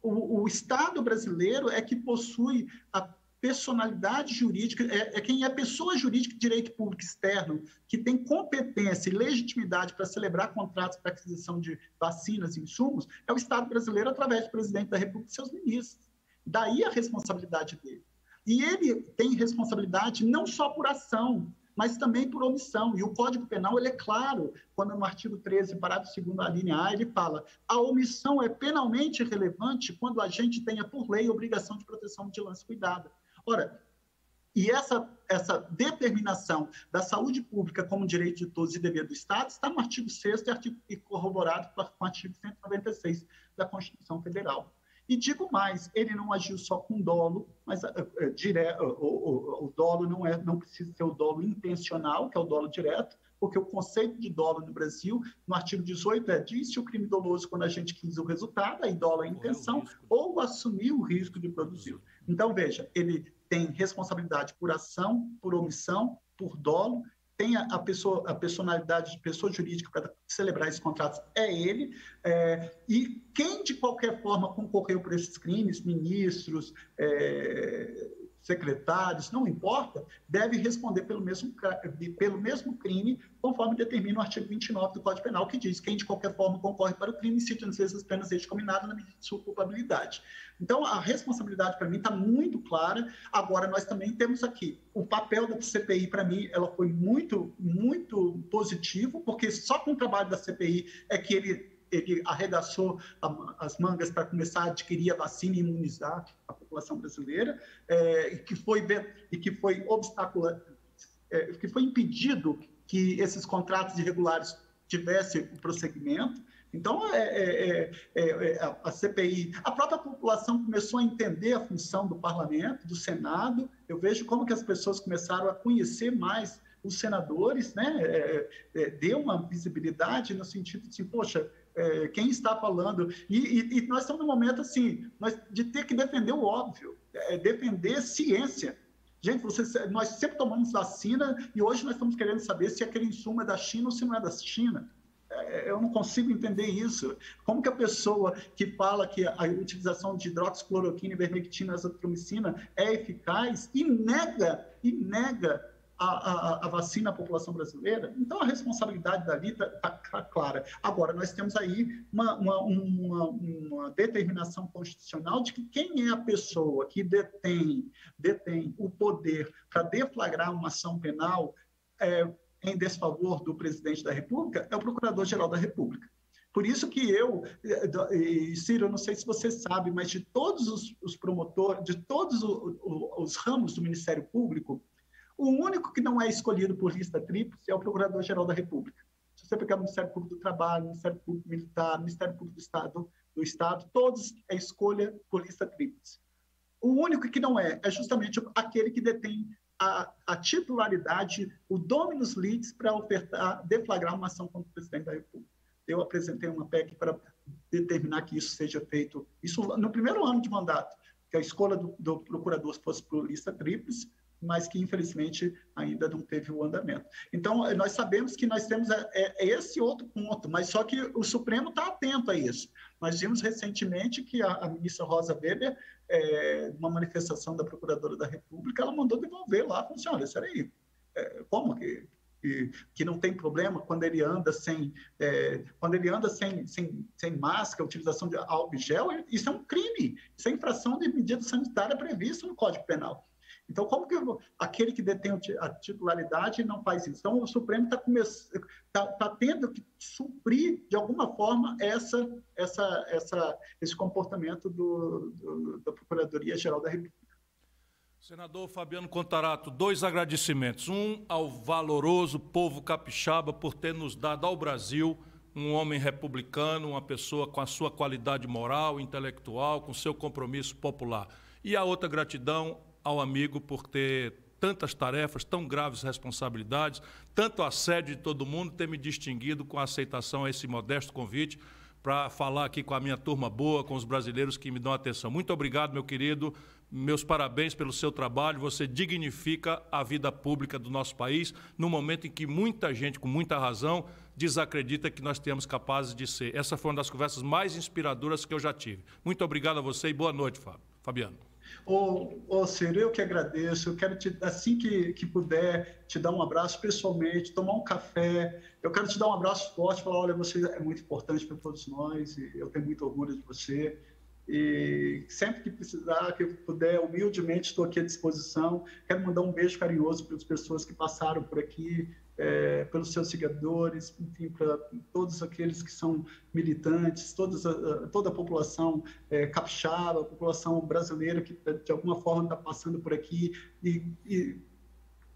[SPEAKER 6] o, o, Estado brasileiro é que possui a personalidade jurídica, é, é, quem é pessoa jurídica de direito público externo, que tem competência e legitimidade para celebrar contratos para aquisição de vacinas e insumos, é o Estado brasileiro através do presidente da República e seus ministros. Daí a responsabilidade dele. E ele tem responsabilidade não só por ação, mas também por omissão. E o Código Penal ele é claro, quando no artigo 13, parágrafo 2 a linha A, ele fala: a omissão é penalmente relevante quando a gente tenha por lei obrigação de proteção, vigilância e cuidado. Ora, e essa, essa determinação da saúde pública como direito de todos e dever do Estado está no artigo 6 e, artigo, e corroborado com o artigo 196 da Constituição Federal. E digo mais, ele não agiu só com dolo, mas uh, uh, dire... Uh, o, o, dolo não, é, não precisa ser o dolo intencional, que é o dolo direto, porque o conceito de dolo no Brasil, no artigo 18, é disse o crime doloso quando a gente quis o resultado, aí dolo é a intenção, ou assumir o risco de produzir. Então, veja, ele tem responsabilidade por ação, por omissão, por dolo, tem a, a, pessoa, a personalidade de pessoa jurídica para celebrar esses contratos é ele, é, e quem de qualquer forma concorreu por esses crimes, ministros, é, secretários, não importa, deve responder pelo mesmo, pelo mesmo crime, conforme determina o artigo 29 do Código Penal, que diz que quem de qualquer forma concorre para o crime, se as vezes penas seja combinado na medida de sua culpabilidade. Então, a responsabilidade para mim está muito clara. Agora, nós também temos aqui o papel da CPI, para mim, ela foi muito, muito positivo, porque só com o trabalho da CPI é que ele ele arregaçou as mangas para começar a adquirir a vacina e imunizar a população brasileira, é, e que foi e que foi obstáculo, é, que foi impedido que esses contratos irregulares tivessem o prosseguimento. Então, é é, é, é, é, a CPI, a própria população começou a entender a função do parlamento, do Senado. Eu vejo como que as pessoas começaram a conhecer mais os senadores, né? deu uma visibilidade no sentido de, assim, poxa, é, quem está falando. E, e, e, nós estamos num momento assim, nós, de ter que defender o óbvio, é, defender ciência. Gente, você, nós sempre tomamos vacina e hoje nós estamos querendo saber se aquele insumo é da China ou se não é da China. É, eu não consigo entender isso. Como que a pessoa que fala que a utilização de hidroxicloroquina, ivermectina, azitromicina é eficaz e nega, e nega a, a, a, vacina à população brasileira, então a responsabilidade dali está tá, tá clara. Agora, nós temos aí uma, uma, uma, uma, determinação constitucional de que quem é a pessoa que detém, detém o poder para deflagrar uma ação penal é, em desfavor do presidente da República é o Procurador-Geral da República. Por isso que eu, e Ciro, eu não sei se você sabe, mas de todos os, promotores, de todos os, os ramos do Ministério Público, o único que não é escolhido por lista tríplice é o Procurador-Geral da República. Se você pegar o Ministério Público do Trabalho, Ministério Público Militar, Ministério Público do Estado, do Estado, todos é escolha por lista tríplice. O único que não é é justamente aquele que detém a, a titularidade, o dominus litis para ofertar, deflagrar uma ação contra o presidente da República. Eu apresentei uma PEC para determinar que isso seja feito, isso no primeiro ano de mandato, que a escolha do, do procurador fosse por lista tríplice, mas que infelizmente ainda não teve o andamento. Então, nós sabemos que nós temos é, é, é esse outro ponto, mas só que o Supremo está atento a isso. Nós vimos recentemente que a, ministra Rosa Weber, é, uma manifestação da Procuradora da República, ela mandou devolver lá, falou assim, olha, peraí, é, como que que, que, não tem problema quando ele anda sem é, quando ele anda sem, sem, sem máscara, utilização de álcool gel, isso é um crime, isso é infração de medida sanitária prevista no Código Penal. Então, como que aquele que detém a titularidade não faz isso? Então, o Supremo está tá, tá tendo que suprir, de alguma forma, essa, essa, essa, esse comportamento do, do, da Procuradoria-Geral da República.
[SPEAKER 1] Senador Fabiano Contarato, dois agradecimentos. Um ao valoroso povo capixaba por ter nos dado ao Brasil um homem republicano, uma pessoa com a sua qualidade moral, intelectual, com seu compromisso popular. E a outra gratidão ao amigo por ter tantas tarefas, tão graves responsabilidades, tanto assédio de todo mundo, ter me distinguido com a aceitação a esse modesto convite para falar aqui com a minha turma boa, com os brasileiros que me dão atenção. Muito obrigado, meu querido. Meus parabéns pelo seu trabalho. Você dignifica a vida pública do nosso país no momento em que muita gente, com muita razão, desacredita que nós temos capazes de ser. Essa foi uma das conversas mais inspiradoras que eu já tive. Muito obrigado a você e boa noite. Fabiano.
[SPEAKER 6] Ô, ô Ciro, eu que agradeço. Eu quero, te, assim que, que puder, te dar um abraço pessoalmente, tomar um café. Eu quero te dar um abraço forte, falar: olha, você é muito importante para todos nós e eu tenho muito orgulho de você. E sempre que precisar, que eu puder, humildemente estou aqui à disposição. Quero mandar um beijo carinhoso para as pessoas que passaram por aqui, é, pelos seus seguidores, enfim, para todos aqueles que são militantes, toda a população é, capixaba, a população brasileira que de alguma forma está passando por aqui e, e,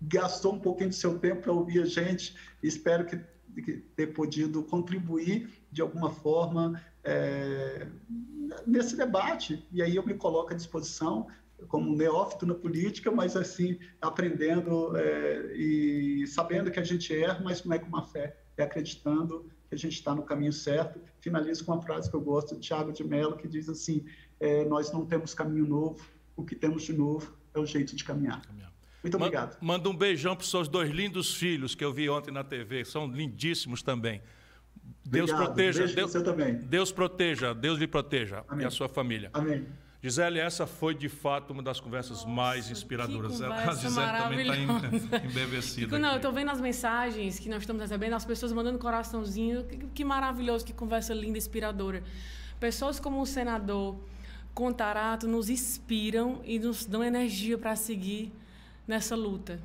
[SPEAKER 6] gastou um pouquinho do seu tempo para ouvir a gente. Espero que, que ter podido contribuir de alguma forma é, nesse debate. E aí eu me coloco à disposição como neófito na política, mas assim, aprendendo é, e sabendo que a gente erra, mas não é com uma fé, é acreditando que a gente está no caminho certo. Finalizo com uma frase que eu gosto de Tiago de Mello, que diz assim, é, nós não temos caminho novo, o que temos de novo é o jeito de caminhar. Muito obrigado.
[SPEAKER 1] Manda um beijão para os seus dois lindos filhos que eu vi ontem na TV, são lindíssimos também. Deus obrigado. proteja. Deus,
[SPEAKER 6] você também.
[SPEAKER 1] Deus proteja, Deus lhe proteja Amém. e a sua família.
[SPEAKER 6] Amém.
[SPEAKER 1] Gisele, essa foi de fato uma das conversas Nossa, mais inspiradoras. <laughs> A Gisele também está <laughs> embevecida.
[SPEAKER 3] Não, aqui. eu estou vendo as mensagens que nós estamos recebendo, as pessoas mandando coraçãozinho. Que, que maravilhoso, que conversa linda, inspiradora. Pessoas como o senador Contarato nos inspiram e nos dão energia para seguir nessa luta.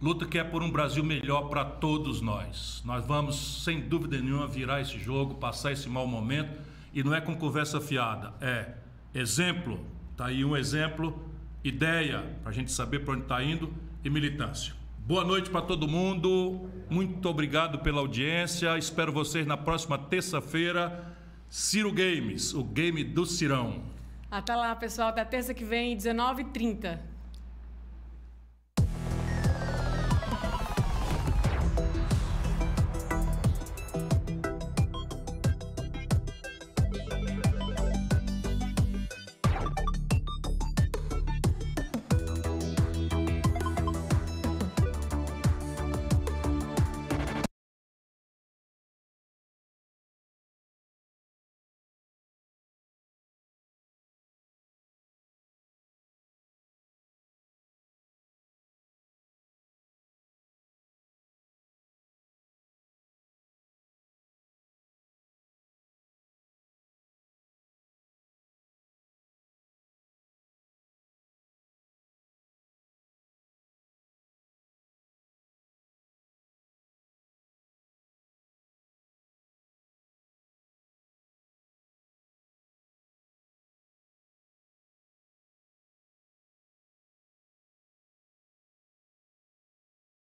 [SPEAKER 1] Luta que é por um Brasil melhor para todos nós. Nós vamos, sem dúvida nenhuma, virar esse jogo, passar esse mau momento. E não é com conversa fiada, é Exemplo, está aí um exemplo, ideia para a gente saber para onde está indo e militância. Boa noite para todo mundo, muito obrigado pela audiência. Espero vocês na próxima terça-feira. Ciro Games, o game do Cirão.
[SPEAKER 3] Até lá, pessoal. Até terça que vem, 19h30.